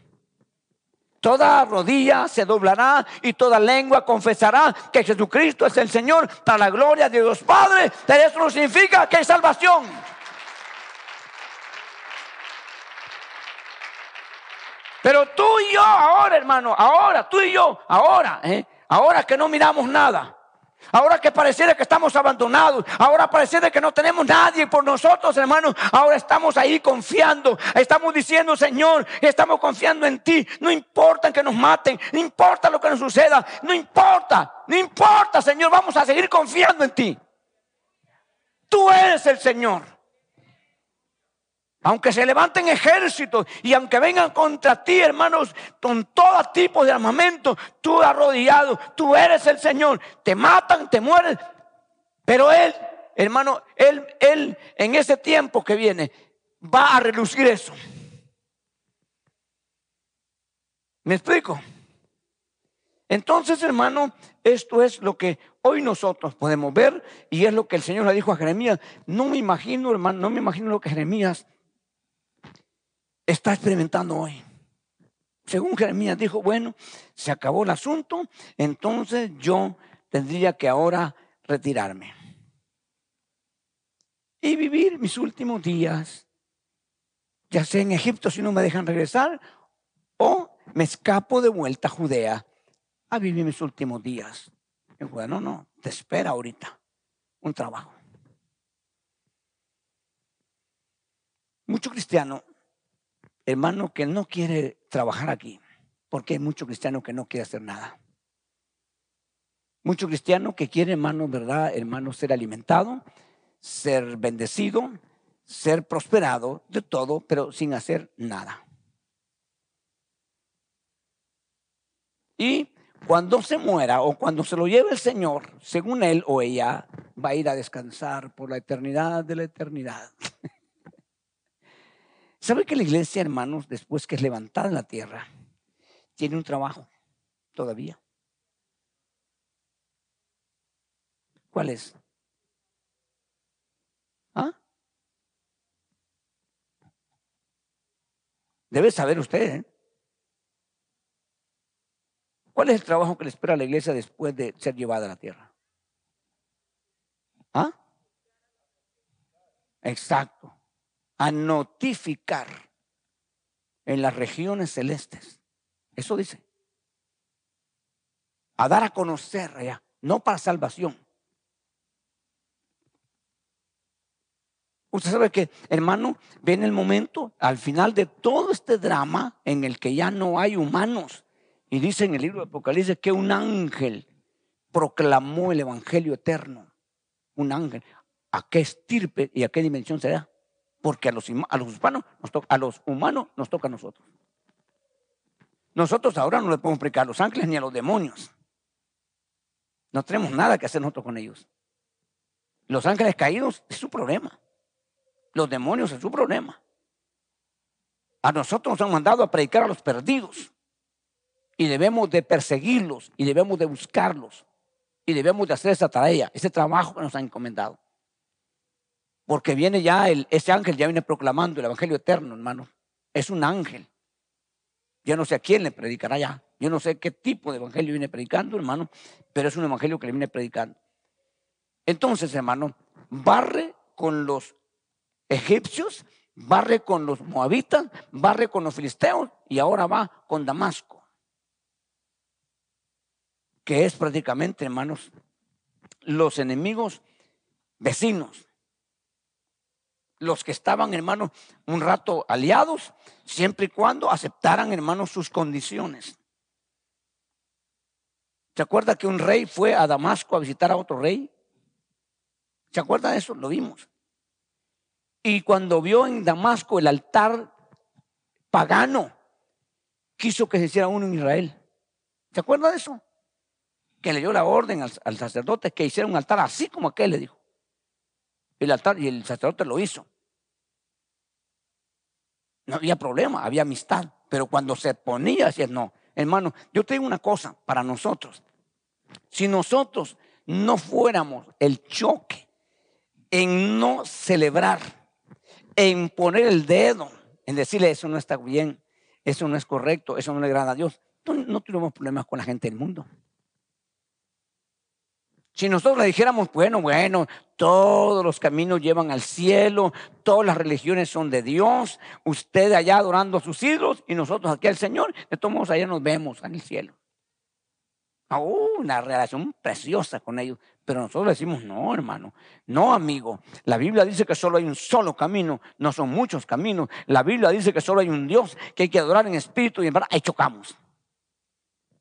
Toda rodilla se doblará y toda lengua confesará que Jesucristo es el Señor para la gloria de Dios Padre. Eso no significa que hay salvación. Pero tú y yo ahora, hermano, ahora, tú y yo, ahora, ¿eh? ahora que no miramos nada, Ahora que pareciera que estamos abandonados, ahora pareciera que no tenemos nadie por nosotros, hermanos. Ahora estamos ahí confiando, estamos diciendo, Señor, estamos confiando en ti. No importa que nos maten, no importa lo que nos suceda, no importa, no importa, Señor, vamos a seguir confiando en ti. Tú eres el Señor. Aunque se levanten ejércitos y aunque vengan contra ti, hermanos, con todo tipo de armamento, tú arrodillado, tú eres el Señor. Te matan, te mueren. Pero Él, hermano, Él, Él en ese tiempo que viene va a relucir eso. ¿Me explico? Entonces, hermano, esto es lo que hoy nosotros podemos ver y es lo que el Señor le dijo a Jeremías. No me imagino, hermano, no me imagino lo que Jeremías está experimentando hoy. Según Jeremías dijo, bueno, se acabó el asunto, entonces yo tendría que ahora retirarme y vivir mis últimos días, ya sea en Egipto si no me dejan regresar, o me escapo de vuelta a Judea a vivir mis últimos días. Bueno, no, te espera ahorita un trabajo. Mucho cristiano hermano que no quiere trabajar aquí, porque hay mucho cristiano que no quiere hacer nada. Mucho cristiano que quiere, hermano, ¿verdad? Hermano, ser alimentado, ser bendecido, ser prosperado de todo, pero sin hacer nada. Y cuando se muera o cuando se lo lleve el Señor, según él o ella, va a ir a descansar por la eternidad de la eternidad. ¿Sabe que la iglesia, hermanos, después que es levantada en la tierra, tiene un trabajo todavía? ¿Cuál es? ¿Ah? Debe saber usted. ¿eh? ¿Cuál es el trabajo que le espera a la iglesia después de ser llevada a la tierra? ¿Ah? Exacto a notificar en las regiones celestes. Eso dice. A dar a conocer allá, no para salvación. Usted sabe que, hermano, viene el momento, al final de todo este drama, en el que ya no hay humanos. Y dice en el libro de Apocalipsis que un ángel proclamó el evangelio eterno. Un ángel. ¿A qué estirpe y a qué dimensión será? Porque a los, a los, nos toca, a los humanos nos toca a nosotros. nosotros ahora no le podemos predicar a los ángeles ni a los demonios. No tenemos nada que hacer nosotros con ellos. Los ángeles caídos es su problema. Los demonios es su problema. A nosotros nos han mandado a predicar a los perdidos. Y debemos de perseguirlos y debemos de buscarlos. Y debemos de hacer esa tarea, ese trabajo que nos han encomendado. Porque viene ya, el, ese ángel ya viene proclamando el Evangelio eterno, hermano. Es un ángel. Yo no sé a quién le predicará ya. Yo no sé qué tipo de evangelio viene predicando, hermano, pero es un evangelio que le viene predicando. Entonces, hermano, barre con los egipcios, barre con los moabitas, barre con los filisteos y ahora va con Damasco, que es prácticamente, hermanos, los enemigos vecinos los que estaban, hermanos, un rato aliados, siempre y cuando aceptaran, hermanos, sus condiciones. ¿Se acuerda que un rey fue a Damasco a visitar a otro rey? ¿Se acuerda de eso? Lo vimos. Y cuando vio en Damasco el altar pagano, quiso que se hiciera uno en Israel. ¿Se acuerda de eso? Que le dio la orden al, al sacerdote que hiciera un altar así como aquel, le dijo el y el sacerdote lo hizo. No había problema, había amistad. Pero cuando se ponía, decía, no, hermano, yo te digo una cosa para nosotros. Si nosotros no fuéramos el choque en no celebrar, en poner el dedo, en decirle eso no está bien, eso no es correcto, eso no le agrada a Dios, no, no tenemos problemas con la gente del mundo. Si nosotros le dijéramos, bueno, bueno, todos los caminos llevan al cielo, todas las religiones son de Dios, usted allá adorando a sus ídolos y nosotros aquí al Señor, de todos modos allá nos vemos en el cielo. Oh, una relación preciosa con ellos. Pero nosotros decimos, no, hermano, no, amigo. La Biblia dice que solo hay un solo camino, no son muchos caminos. La Biblia dice que solo hay un Dios que hay que adorar en espíritu y en verdad. Ahí chocamos.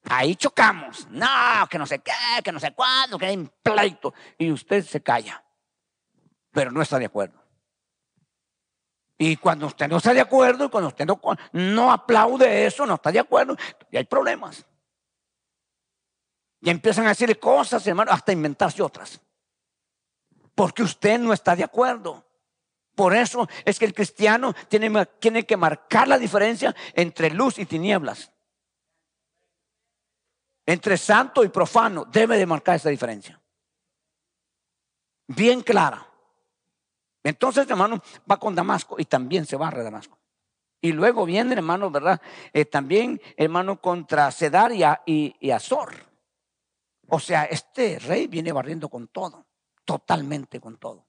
Ahí chocamos. No, que no sé qué, que no sé cuándo, que hay un pleito. Y usted se calla. Pero no está de acuerdo. Y cuando usted no está de acuerdo, y cuando usted no, no aplaude eso, no está de acuerdo, y hay problemas. Y empiezan a decirle cosas, hermano, hasta inventarse otras. Porque usted no está de acuerdo. Por eso es que el cristiano tiene, tiene que marcar la diferencia entre luz y tinieblas entre santo y profano debe de marcar esa diferencia. Bien clara. Entonces, hermano, va con Damasco y también se barre Damasco. Y luego viene, hermano, ¿verdad? Eh, también, hermano, contra Cedar y, y Azor. O sea, este rey viene barriendo con todo, totalmente con todo.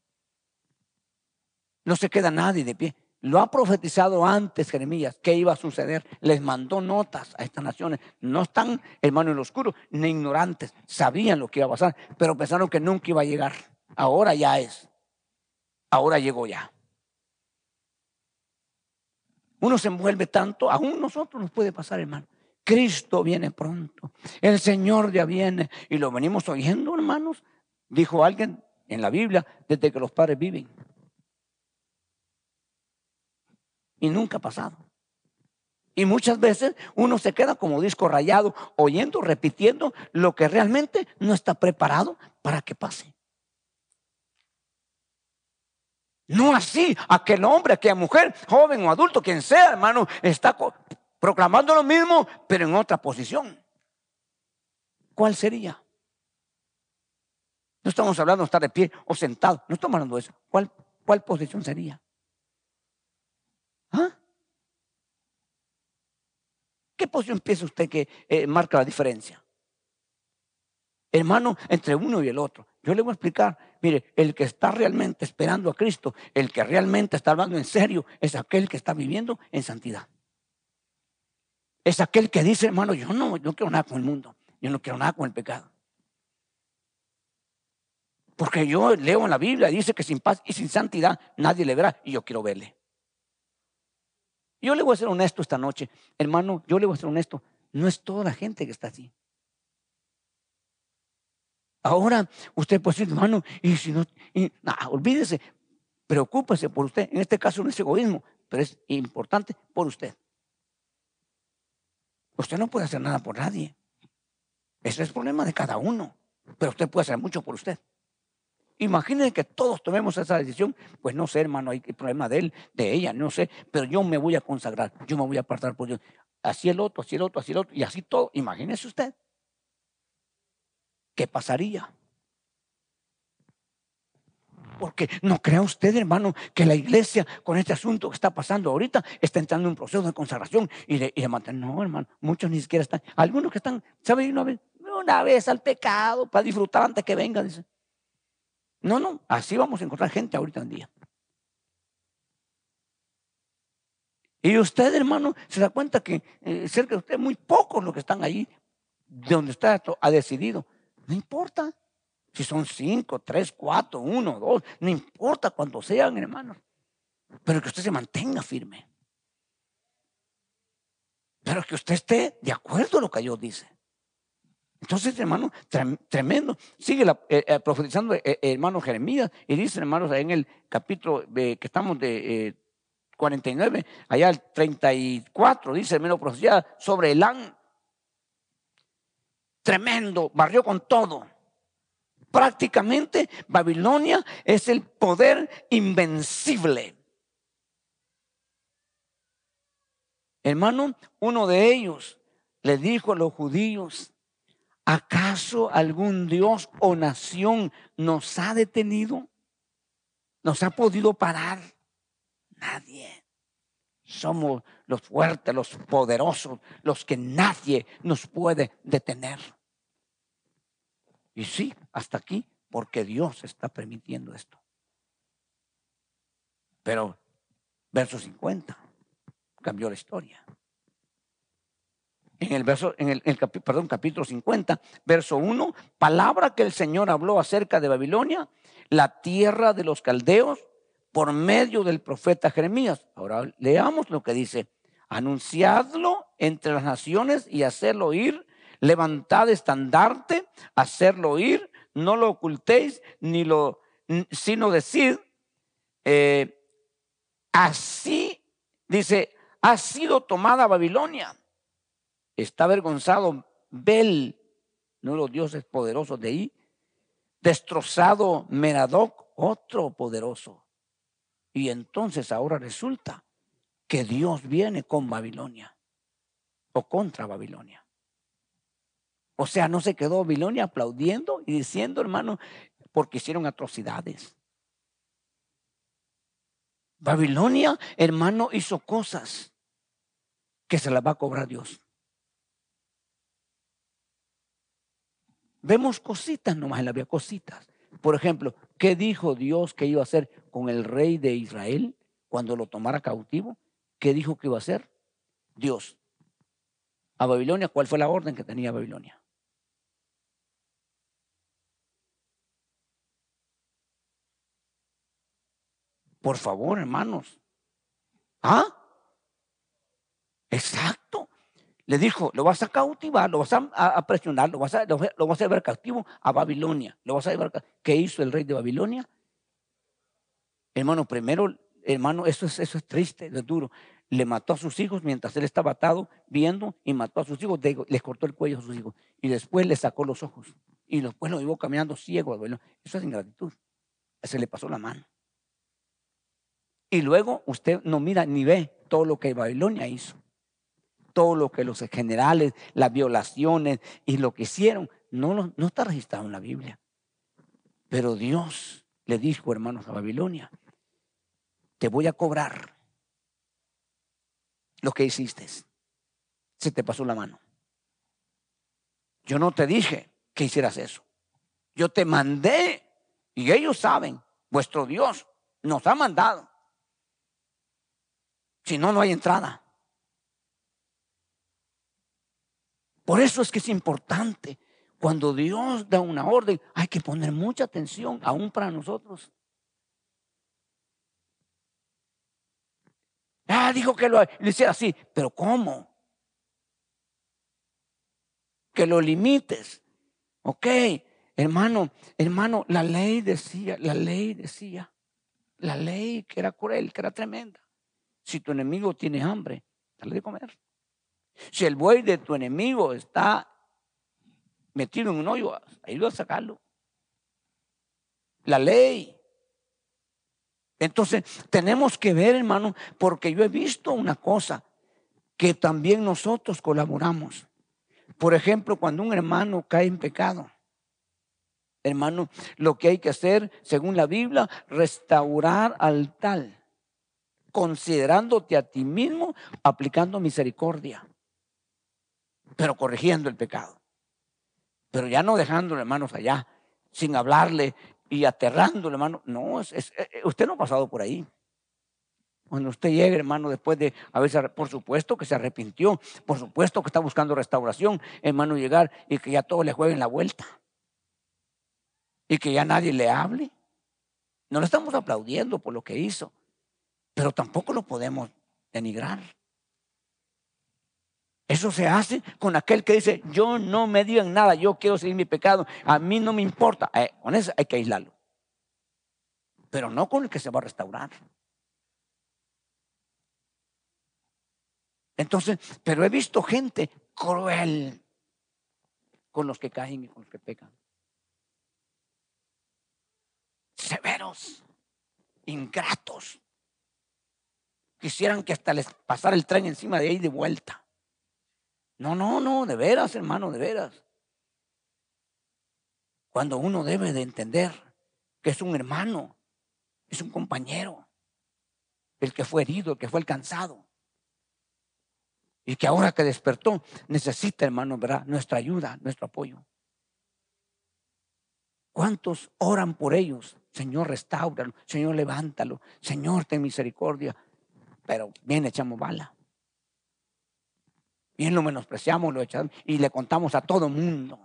No se queda nadie de pie. Lo ha profetizado antes Jeremías, que iba a suceder. Les mandó notas a estas naciones. No están, hermano, en lo oscuro, ni ignorantes. Sabían lo que iba a pasar, pero pensaron que nunca iba a llegar. Ahora ya es. Ahora llegó ya. Uno se envuelve tanto, aún nosotros nos puede pasar, hermano. Cristo viene pronto. El Señor ya viene. Y lo venimos oyendo, hermanos. Dijo alguien en la Biblia, desde que los padres viven. Y nunca ha pasado. Y muchas veces uno se queda como disco rayado, oyendo, repitiendo lo que realmente no está preparado para que pase. No así, aquel hombre, aquella mujer, joven o adulto, quien sea, hermano, está proclamando lo mismo, pero en otra posición. ¿Cuál sería? No estamos hablando de estar de pie o sentado, no estamos hablando de eso. ¿Cuál, cuál posición sería? ¿Ah? ¿Qué posición piensa usted que eh, marca la diferencia? Hermano, entre uno y el otro. Yo le voy a explicar, mire, el que está realmente esperando a Cristo, el que realmente está hablando en serio, es aquel que está viviendo en santidad. Es aquel que dice, hermano, yo no, no quiero nada con el mundo, yo no quiero nada con el pecado. Porque yo leo en la Biblia, dice que sin paz y sin santidad nadie le verá y yo quiero verle. Yo le voy a ser honesto esta noche, hermano, yo le voy a ser honesto, no es toda la gente que está así. Ahora usted puede decir, hermano, y si no, olvídese, preocúpese por usted. En este caso no es egoísmo, pero es importante por usted. Usted no puede hacer nada por nadie. Ese es el problema de cada uno. Pero usted puede hacer mucho por usted. Imaginen que todos tomemos esa decisión. Pues no sé, hermano, hay problema de él, de ella, no sé. Pero yo me voy a consagrar, yo me voy a apartar por Dios. Así el otro, así el otro, así el otro, y así todo. Imagínese usted. ¿Qué pasaría? Porque no crea usted, hermano, que la iglesia con este asunto que está pasando ahorita está entrando en un proceso de consagración y de, y No, hermano, muchos ni siquiera están. Algunos que están, ¿sabe? Una vez, una vez al pecado para disfrutar antes que venga, dice. No, no, así vamos a encontrar gente ahorita en día. Y usted, hermano, se da cuenta que eh, cerca de usted muy pocos los que están ahí, de donde está ha decidido. No importa. Si son cinco, tres, cuatro, uno, dos, no importa cuántos sean, hermanos. Pero que usted se mantenga firme. Pero que usted esté de acuerdo a lo que Dios dice. Entonces, hermano, tremendo. Sigue eh, eh, profetizando eh, hermano Jeremías y dice, hermanos, en el capítulo que estamos de 49, allá el 34, dice hermano profecía sobre Elán. Tremendo, barrió con todo. Prácticamente Babilonia es el poder invencible. Hermano, uno de ellos le dijo a los judíos, ¿acaso algún Dios o nación nos ha detenido? ¿Nos ha podido parar? Nadie. Somos los fuertes, los poderosos, los que nadie nos puede detener. Y sí, hasta aquí, porque Dios está permitiendo esto. Pero, verso 50, cambió la historia. En el verso, en el, perdón, capítulo 50, verso 1, palabra que el Señor habló acerca de Babilonia, la tierra de los caldeos, por medio del profeta Jeremías. Ahora leamos lo que dice, anunciadlo entre las naciones y hacerlo oír levantad estandarte, hacerlo oír, no lo ocultéis, ni lo, sino decir, eh, así, dice, ha sido tomada Babilonia. Está avergonzado Bel, no los dioses poderosos de ahí, destrozado Meradoc, otro poderoso. Y entonces ahora resulta que Dios viene con Babilonia o contra Babilonia. O sea, no se quedó Babilonia aplaudiendo y diciendo, hermano, porque hicieron atrocidades. Babilonia, hermano, hizo cosas que se las va a cobrar Dios. Vemos cositas nomás en la vida, cositas. Por ejemplo, ¿qué dijo Dios que iba a hacer con el rey de Israel cuando lo tomara cautivo? ¿Qué dijo que iba a hacer? Dios. A Babilonia, ¿cuál fue la orden que tenía Babilonia? Por favor, hermanos. ¿Ah? Exacto. Le dijo, lo vas a cautivar, lo vas a, presionar, lo vas a, lo, vas a llevar cautivo a Babilonia. Lo vas a llevar, ¿Qué hizo el rey de Babilonia? Hermano, primero, hermano, eso es, eso es triste, es duro. Le mató a sus hijos mientras él estaba atado, viendo, y mató a sus hijos, les cortó el cuello a sus hijos. Y después le sacó los ojos. Y después lo llevó caminando ciego. Eso es ingratitud. Se le pasó la mano. Y luego usted no mira ni ve todo lo que Babilonia hizo. Todo lo que los generales, las violaciones y lo que hicieron, no, no está registrado en la Biblia. Pero Dios le dijo, hermanos, a Babilonia, te voy a cobrar lo que hiciste. Se te pasó la mano. Yo no te dije que hicieras eso. Yo te mandé y ellos saben, vuestro Dios nos ha mandado si no, no hay entrada. Por eso es que es importante. Cuando Dios da una orden, hay que poner mucha atención, aún para nosotros. Ah, dijo que lo, hiciera así, pero ¿cómo? Que lo limites. Ok, hermano, hermano, la ley decía, la ley decía, la ley que era cruel, que era tremenda. Si tu enemigo tiene hambre, dale de comer. Si el buey de tu enemigo está metido en un hoyo, ayuda a sacarlo. La ley. Entonces, tenemos que ver, hermano, porque yo he visto una cosa, que también nosotros colaboramos. Por ejemplo, cuando un hermano cae en pecado, hermano, lo que hay que hacer, según la Biblia, restaurar al tal, considerándote a ti mismo, aplicando misericordia, pero corrigiendo el pecado. Pero ya no dejándole, hermanos, allá, sin hablarle y aterrándole, hermano. No, es, eh, usted no ha pasado por ahí. Cuando usted llegue, hermano, después de veces, por supuesto que se arrepintió, por supuesto que está buscando restauración, hermano, llegar y que ya todo le juegue en la vuelta. Y que ya nadie le hable. No le estamos aplaudiendo por lo que hizo, pero tampoco lo podemos denigrar. Eso se hace con aquel que dice, yo no me digan nada, yo quiero seguir mi pecado, a mí no me importa. Eh, con eso hay que aislarlo. Pero no con el que se va a restaurar. Entonces, pero he visto gente cruel con los que caen y con los que pecan. Severos, ingratos. Quisieran que hasta les pasara el tren encima de ahí de vuelta. No, no, no, de veras, hermano, de veras. Cuando uno debe de entender que es un hermano, es un compañero, el que fue herido, el que fue alcanzado. Y que ahora que despertó, necesita, hermano, ¿verdad? Nuestra ayuda, nuestro apoyo. ¿Cuántos oran por ellos? Señor, restauralo. Señor, levántalo. Señor, ten misericordia. Pero bien echamos bala. Bien lo menospreciamos, lo echamos y le contamos a todo mundo.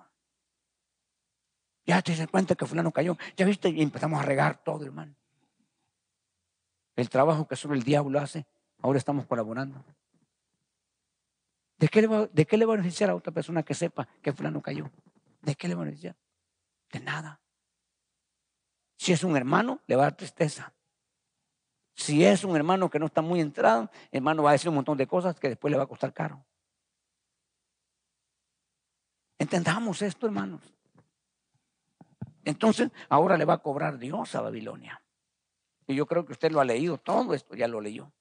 Ya te das cuenta que fulano cayó. Ya viste, y empezamos a regar todo, hermano. El trabajo que solo el diablo hace, ahora estamos colaborando. ¿De qué, le va, ¿De qué le va a beneficiar a otra persona que sepa que fulano cayó? ¿De qué le va a beneficiar? De nada. Si es un hermano, le va a dar tristeza. Si es un hermano que no está muy entrado, hermano va a decir un montón de cosas que después le va a costar caro. Entendamos esto, hermanos. Entonces, ahora le va a cobrar Dios a Babilonia. Y yo creo que usted lo ha leído, todo esto ya lo leyó.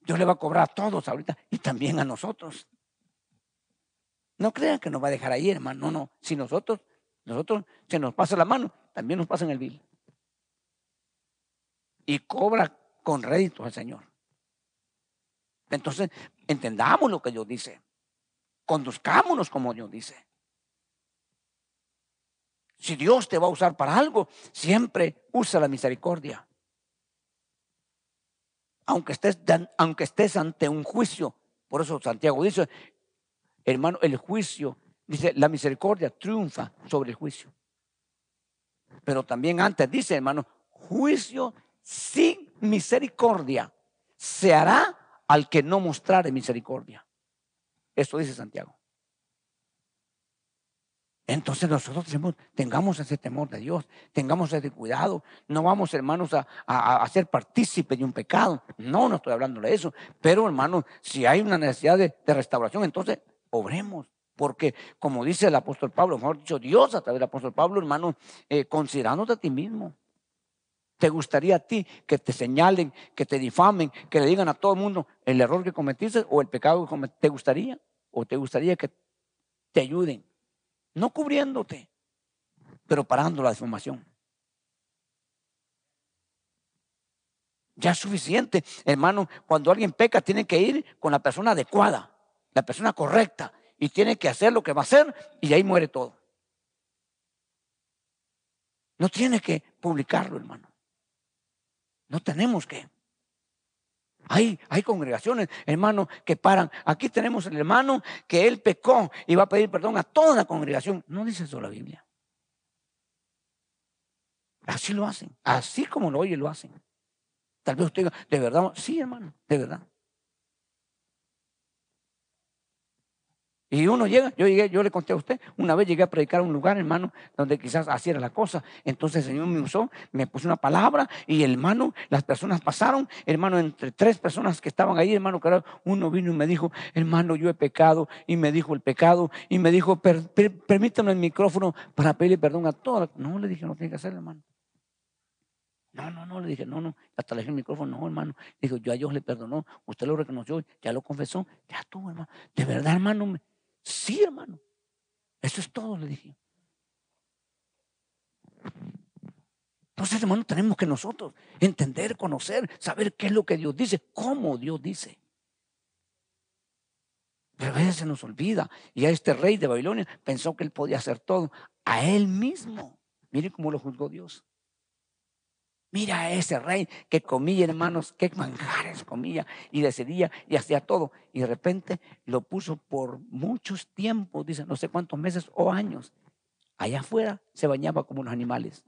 Dios le va a cobrar a todos ahorita y también a nosotros. No crean que nos va a dejar ahí, hermano. No, no. Si nosotros, nosotros se nos pasa la mano, también nos pasa en el vil. Y cobra con rédito al Señor. Entonces, entendamos lo que Dios dice. Conduzcámonos como Dios dice. Si Dios te va a usar para algo, siempre usa la misericordia aunque estés, ante un juicio. Por eso Santiago dice, hermano, el juicio, dice, la misericordia triunfa sobre el juicio. Pero también antes dice, hermano, juicio sin misericordia se hará al que no mostrare misericordia. Esto dice Santiago. Entonces nosotros tengamos ese temor de Dios, tengamos ese cuidado. No vamos, hermanos, a, a, ser partícipes de un pecado. No, no estoy hablando de eso. Pero, hermanos, si hay una necesidad de, restauración, entonces obremos. Porque, como dice el apóstol Pablo, mejor dicho, Dios a través del apóstol Pablo, hermano, eh, considerándote a ti mismo. ¿Te gustaría a ti que te señalen, que te difamen, que le digan a todo el mundo el error que cometiste o el pecado que cometiste? ¿Te gustaría? ¿O te gustaría que te ayuden? no cubriéndote, pero parando la deformación. Ya es suficiente, hermano. Cuando alguien peca, tiene que ir con la persona adecuada, la persona correcta, y tiene que hacer lo que va a hacer, y ahí muere todo. No tiene que publicarlo, hermano. No tenemos que. Hay, hay congregaciones, hermano, que paran. Aquí tenemos el hermano que él pecó y va a pedir perdón a toda la congregación. No dice eso la Biblia. Así lo hacen. Así como lo oye, lo hacen. Tal vez usted diga, ¿de verdad? Sí, hermano, de verdad. Y uno llega, yo llegué, yo le conté a usted, una vez llegué a predicar a un lugar, hermano, donde quizás así era la cosa. Entonces el Señor me usó, me puso una palabra y hermano, las personas pasaron, hermano, entre tres personas que estaban ahí, hermano, uno vino y me dijo, hermano, yo he pecado, y me dijo el pecado, y me dijo, permítame el micrófono para pedirle perdón a todos. No, le dije, no tiene que hacerlo, hermano. No, no, no, le dije, no, no, hasta le dije el micrófono, no, hermano. Dijo, yo a Dios le perdonó, usted lo reconoció, ya lo confesó, ya tú, hermano. De verdad, hermano, sí, hermano. Eso es todo, le dije. Entonces, hermano, tenemos que nosotros entender, conocer, saber qué es lo que Dios dice, cómo Dios dice. Pero a veces se nos olvida. Y a este rey de Babilonia pensó que él podía hacer todo. A él mismo. Mire cómo lo juzgó Dios. Mira a ese rey que comía, hermanos, qué manjares comía y decidía y hacía todo. Y de repente lo puso por muchos tiempos, dice, no sé cuántos meses o años. Allá afuera se bañaba como los animales.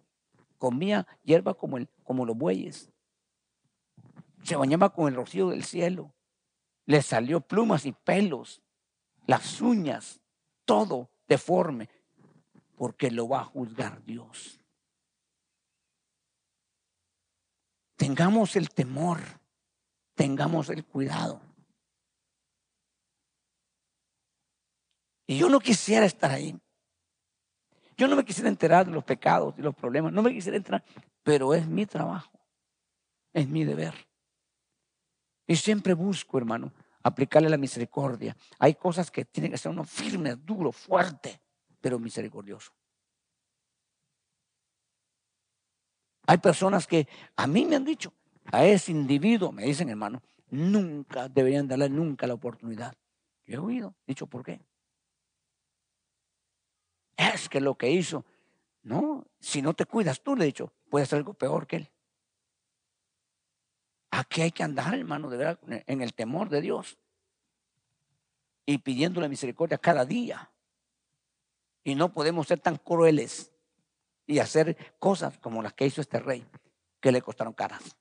Comía hierba como, el, como los bueyes. Se bañaba con el rocío del cielo. Le salió plumas y pelos, las uñas, todo deforme, porque lo va a juzgar Dios. Tengamos el temor, tengamos el cuidado. Y yo no quisiera estar ahí. Yo no me quisiera enterar de los pecados y los problemas, no me quisiera entrar, pero es mi trabajo, es mi deber. Y siempre busco, hermano, aplicarle la misericordia. Hay cosas que tienen que ser uno firme, duro, fuerte, pero misericordioso. Hay personas que a mí me han dicho, a ese individuo, me dicen hermano, nunca deberían darle nunca la oportunidad. Yo he oído, dicho, ¿por qué? Es que lo que hizo, no, si no te cuidas tú, le he dicho, puede ser algo peor que él. Aquí hay que andar, hermano, de verdad, en el temor de Dios y pidiéndole misericordia cada día. Y no podemos ser tan crueles y hacer cosas como las que hizo este rey, que le costaron caras.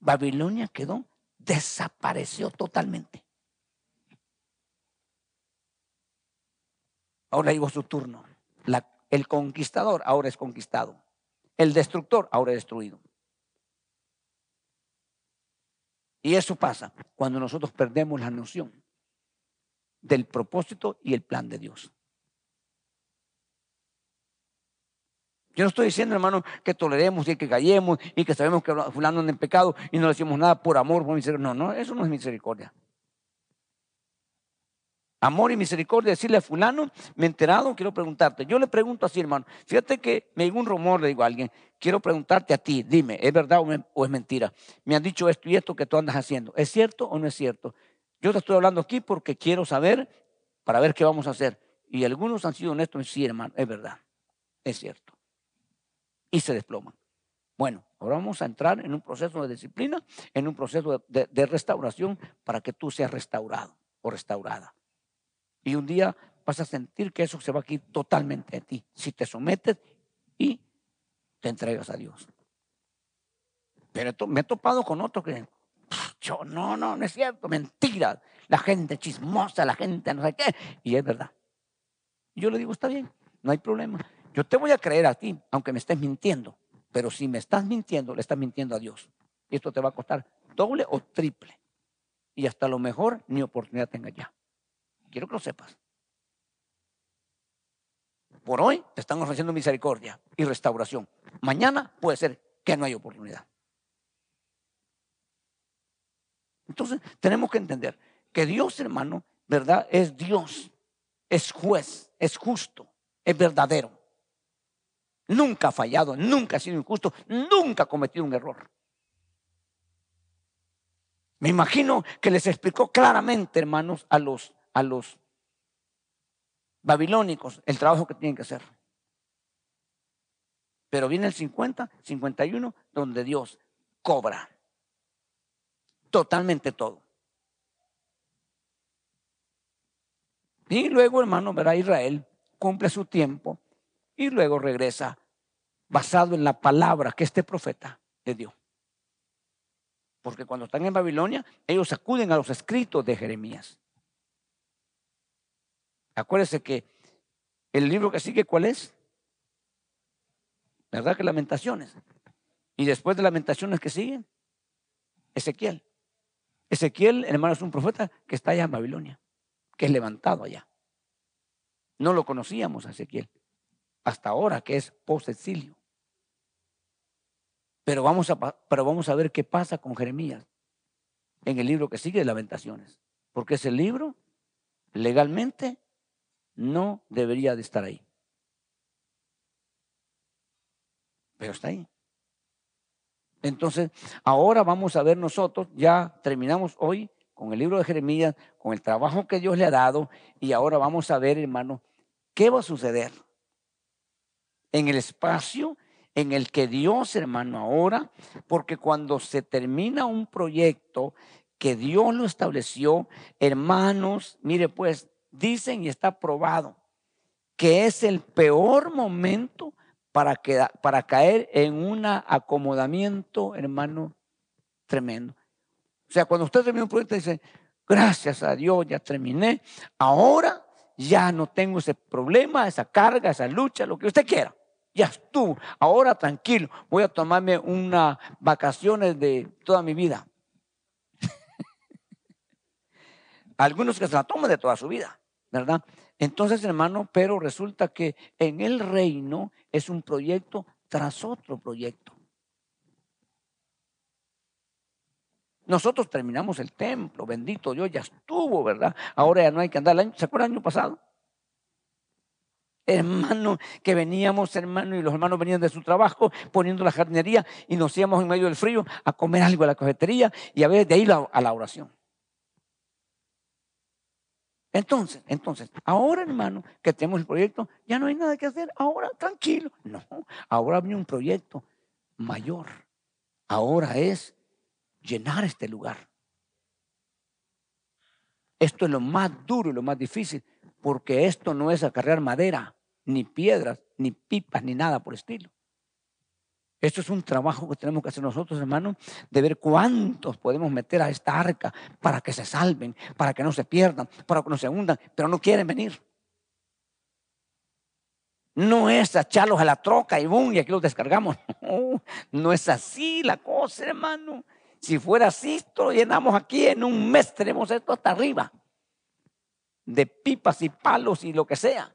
Babilonia quedó, desapareció totalmente. Ahora llegó su turno. el conquistador ahora es conquistado. El destructor ahora es destruido. Y eso pasa cuando nosotros perdemos la noción del propósito y el plan de Dios. Yo no estoy diciendo, hermano, que toleremos y que callemos y que sabemos que fulano anda en pecado y no le decimos nada por amor, por misericordia. No, no, eso no es misericordia. Amor y misericordia, decirle a fulano, me he enterado, quiero preguntarte. Yo le pregunto así, hermano. Fíjate que me llegó un rumor, le digo a alguien, quiero preguntarte a ti, dime, ¿es verdad o, es mentira? Me han dicho esto y esto que tú andas haciendo. ¿Es cierto o no es cierto? Yo te estoy hablando aquí porque quiero saber para ver qué vamos a hacer. Y algunos han sido honestos, sí, hermano, es verdad, es cierto y se desploman. Bueno, ahora vamos a entrar en un proceso de disciplina, en un proceso de, restauración para que tú seas restaurado o restaurada. Y un día vas a sentir que eso se va a quitar totalmente de ti si te sometes y te entregas a Dios. Pero me he topado con otro que yo no, no, no es cierto, mentira. La gente chismosa, la gente no sé qué. Y es verdad. Yo le digo, está bien, no hay problema. Yo te voy a creer a ti, aunque me estés mintiendo. Pero si me estás mintiendo, le estás mintiendo a Dios. Y esto te va a costar doble o triple. Y hasta lo mejor ni oportunidad tenga ya. Quiero que lo sepas. Por hoy te están ofreciendo misericordia y restauración. Mañana puede ser que no hay oportunidad. Entonces tenemos que entender que Dios, hermano, ¿verdad? Es Dios, es juez, es justo, es verdadero. Nunca ha fallado, nunca ha sido injusto, nunca ha cometido un error. Me imagino que les explicó claramente, hermanos, a los, a los babilónicos el trabajo que tienen que hacer. Pero viene el 50, 51, donde Dios cobra totalmente todo. Y luego, hermano, verá Israel, cumple su tiempo y luego regresa basado en la palabra que este profeta le dio. Porque cuando están en Babilonia, ellos acuden a los escritos de Jeremías. Acuérdese que el libro que sigue, ¿cuál es? ¿Verdad que Lamentaciones? Y después de Lamentaciones que siguen, Ezequiel. Ezequiel, hermano, es un profeta que está allá en Babilonia, que es levantado allá. No lo conocíamos a Ezequiel hasta ahora, que es post-exilio. Pero vamos, a, pero vamos a ver qué pasa con Jeremías en el libro que sigue de Lamentaciones. Porque ese libro legalmente no debería de estar ahí. Pero está ahí. Entonces, ahora vamos a ver nosotros, ya terminamos hoy con el libro de Jeremías, con el trabajo que Dios le ha dado, y ahora vamos a ver, hermano, qué va a suceder en el espacio en el que Dios, hermano, ahora, porque cuando se termina un proyecto que Dios lo estableció, hermanos, mire pues, dicen y está probado que es el peor momento para, para caer en un acomodamiento, hermano, tremendo. O sea, cuando usted termina un proyecto, dice, gracias a Dios, ya terminé, ahora ya no tengo ese problema, esa carga, esa lucha, lo que usted quiera. Ya estuvo, ahora tranquilo, voy a tomarme unas vacaciones de toda mi vida. Algunos que se la toman de toda su vida, ¿verdad? Entonces, hermano, pero resulta que en el reino es un proyecto tras otro proyecto. Nosotros terminamos el templo, bendito Dios, ya estuvo, ¿verdad? Ahora ya no hay que andar. ¿Se acuerdan el año pasado? Hermano, que veníamos, hermano, y los hermanos venían de su trabajo poniendo la jardinería y nos íbamos en medio del frío a comer algo a la cafetería y a ver de ahí a la oración. Entonces, entonces, ahora hermano, que tenemos el proyecto, ya no hay nada que hacer, ahora tranquilo. No, ahora viene un proyecto mayor. Ahora es llenar este lugar. Esto es lo más duro y lo más difícil, porque esto no es acarrear madera, ni piedras, ni pipas, ni nada por estilo. Esto es un trabajo que tenemos que hacer nosotros, hermanos, de ver cuántos podemos meter a esta arca para que se salven, para que no se pierdan, para que no se hundan, pero no quieren venir. No es echarlos a la troca y boom, y aquí los descargamos. No, no es así la cosa, hermano. Si fuera así, esto lo llenamos aquí en un mes, tenemos esto hasta arriba. De pipas y palos y lo que sea.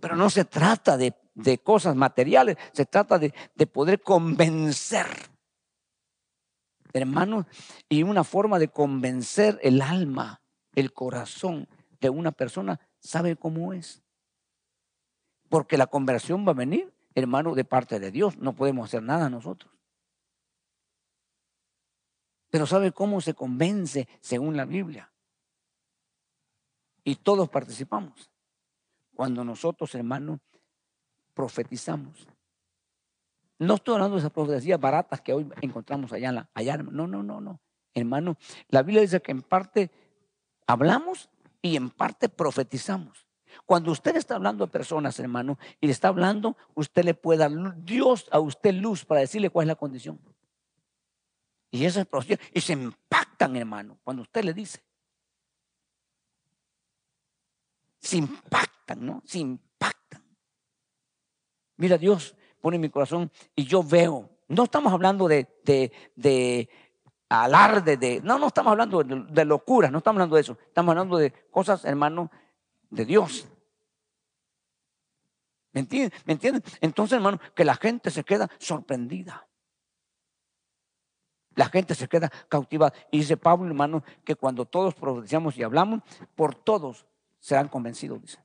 Pero no se trata de de cosas materiales, se trata de, poder convencer. Hermanos, y una forma de convencer el alma, el corazón de una persona, ¿sabe cómo es? Porque la conversión va a venir, hermano, de parte de Dios. No podemos hacer nada nosotros. Pero ¿sabe cómo se convence según la Biblia? Y todos participamos. Cuando nosotros, hermanos, profetizamos. No estoy hablando de esas profecías baratas que hoy encontramos allá, en la, allá. No, no, no, no. Hermano, la Biblia dice que en parte hablamos y en parte profetizamos. Cuando usted está hablando a personas, hermano, y le está hablando, usted le puede dar Dios a usted luz para decirle cuál es la condición. Y esas profecías, y se impactan, hermano, cuando usted le dice. Se impactan, ¿no? Se impactan. Mira, Dios pone mi corazón y yo veo. No estamos hablando de, de, alarde, de. No, no estamos hablando de, de locura, no estamos hablando de eso. Estamos hablando de cosas, hermano, de Dios. ¿Me entienden? ¿Me entienden? Entonces, hermano, que la gente se queda sorprendida. La gente se queda cautivada. Y dice Pablo, hermano, que cuando todos profetizamos y hablamos, por todos serán convencidos, dice.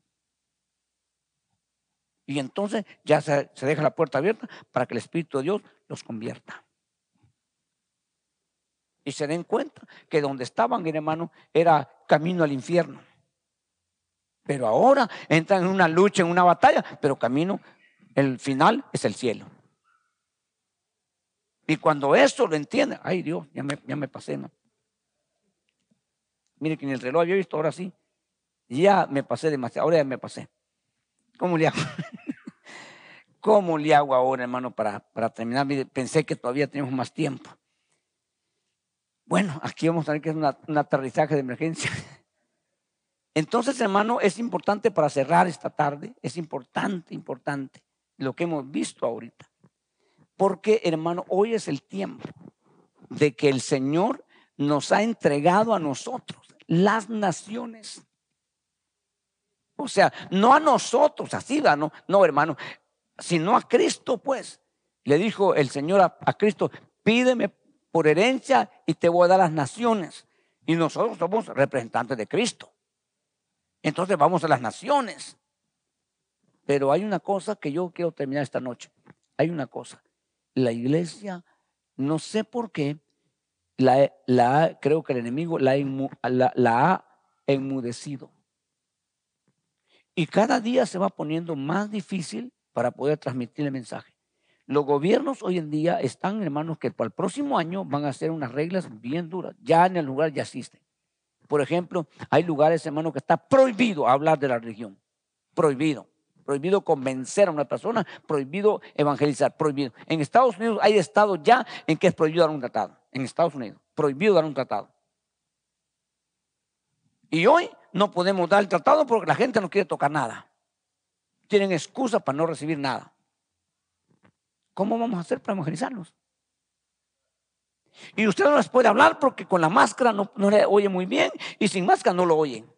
Y entonces ya se, deja la puerta abierta para que el Espíritu de Dios los convierta. Y se den cuenta que donde estaban, hermano, era camino al infierno. Pero ahora entran en una lucha, en una batalla, pero camino, el final es el cielo. Y cuando eso lo entiende, ay Dios, ya me, ya me pasé, ¿no? Mire que en el reloj había visto, ahora sí. Ya me pasé demasiado, ahora ya me pasé. ¿Cómo le hago? ¿Cómo le hago ahora, hermano, para, para terminar? Pensé que todavía tenemos más tiempo. Bueno, aquí vamos a ver que es un aterrizaje de emergencia. Entonces, hermano, es importante para cerrar esta tarde, es importante, importante lo que hemos visto ahorita. Porque, hermano, hoy es el tiempo de que el Señor nos ha entregado a nosotros las naciones. O sea, no a nosotros, así, no, no, hermano, sino a Cristo, pues. Le dijo el Señor a, Cristo, pídeme por herencia y te voy a dar las naciones. Y nosotros somos representantes de Cristo. Entonces vamos a las naciones. Pero hay una cosa que yo quiero terminar esta noche. Hay una cosa. La iglesia, no sé por qué, la, creo que el enemigo la, la ha enmudecido. Y cada día se va poniendo más difícil para poder transmitir el mensaje. Los gobiernos hoy en día están, hermanos, que para el próximo año van a hacer unas reglas bien duras. Ya en el lugar ya existen. Por ejemplo, hay lugares, hermanos, que está prohibido hablar de la religión. Prohibido. Prohibido convencer a una persona, prohibido evangelizar, prohibido. En Estados Unidos hay estados ya en que es prohibido dar un tratado. En Estados Unidos, prohibido dar un tratado. Y hoy no podemos dar el tratado porque la gente no quiere tocar nada. Tienen excusa para no recibir nada. ¿Cómo vamos a hacer para evangelizarlos? Y usted no les puede hablar porque con la máscara no, le oye muy bien y sin máscara no lo oyen.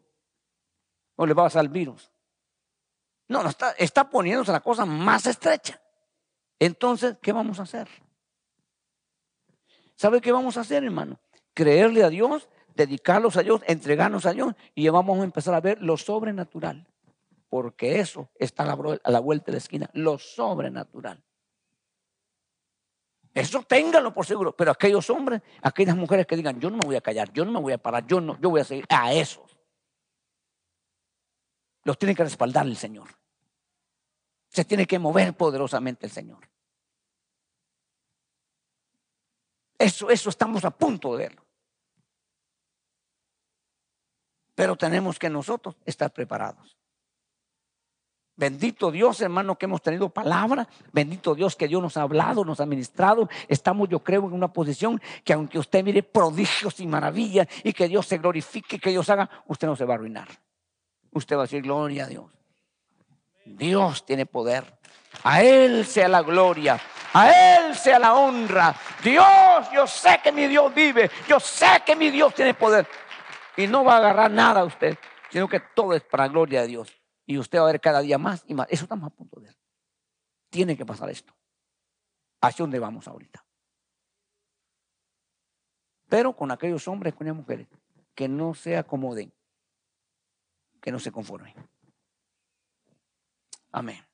O le va a pasar el virus. No, no está, está poniéndose la cosa más estrecha. Entonces, ¿qué vamos a hacer? ¿Sabe qué vamos a hacer, hermano? Creerle a Dios, dedicarlos a Dios, entregarnos a Dios y vamos a empezar a ver lo sobrenatural. Porque eso está a la vuelta de la esquina, lo sobrenatural. Eso téngalo por seguro. Pero aquellos hombres, aquellas mujeres que digan, yo no me voy a callar, yo no me voy a parar, yo no, yo voy a seguir a esos. Los tiene que respaldar el Señor. Se tiene que mover poderosamente el Señor. Eso, eso estamos a punto de verlo. Pero tenemos que nosotros estar preparados. Bendito Dios, hermano, que hemos tenido palabra. Bendito Dios que Dios nos ha hablado, nos ha ministrado. Estamos, yo creo, en una posición que aunque usted mire prodigios y maravillas y que Dios se glorifique, que Dios haga, usted no se va a arruinar. Usted va a decir, gloria a Dios. Dios tiene poder. A Él sea la gloria. A Él sea la honra. Dios, yo sé que mi Dios vive. Yo sé que mi Dios tiene poder. Y no va a agarrar nada a usted, sino que todo es para la gloria de Dios. Y usted va a ver cada día más y más. Eso estamos a punto de ver. Tiene que pasar esto. Hacia dónde vamos ahorita. Pero con aquellos hombres, con las mujeres, que no se acomoden, que no se conformen. Amén.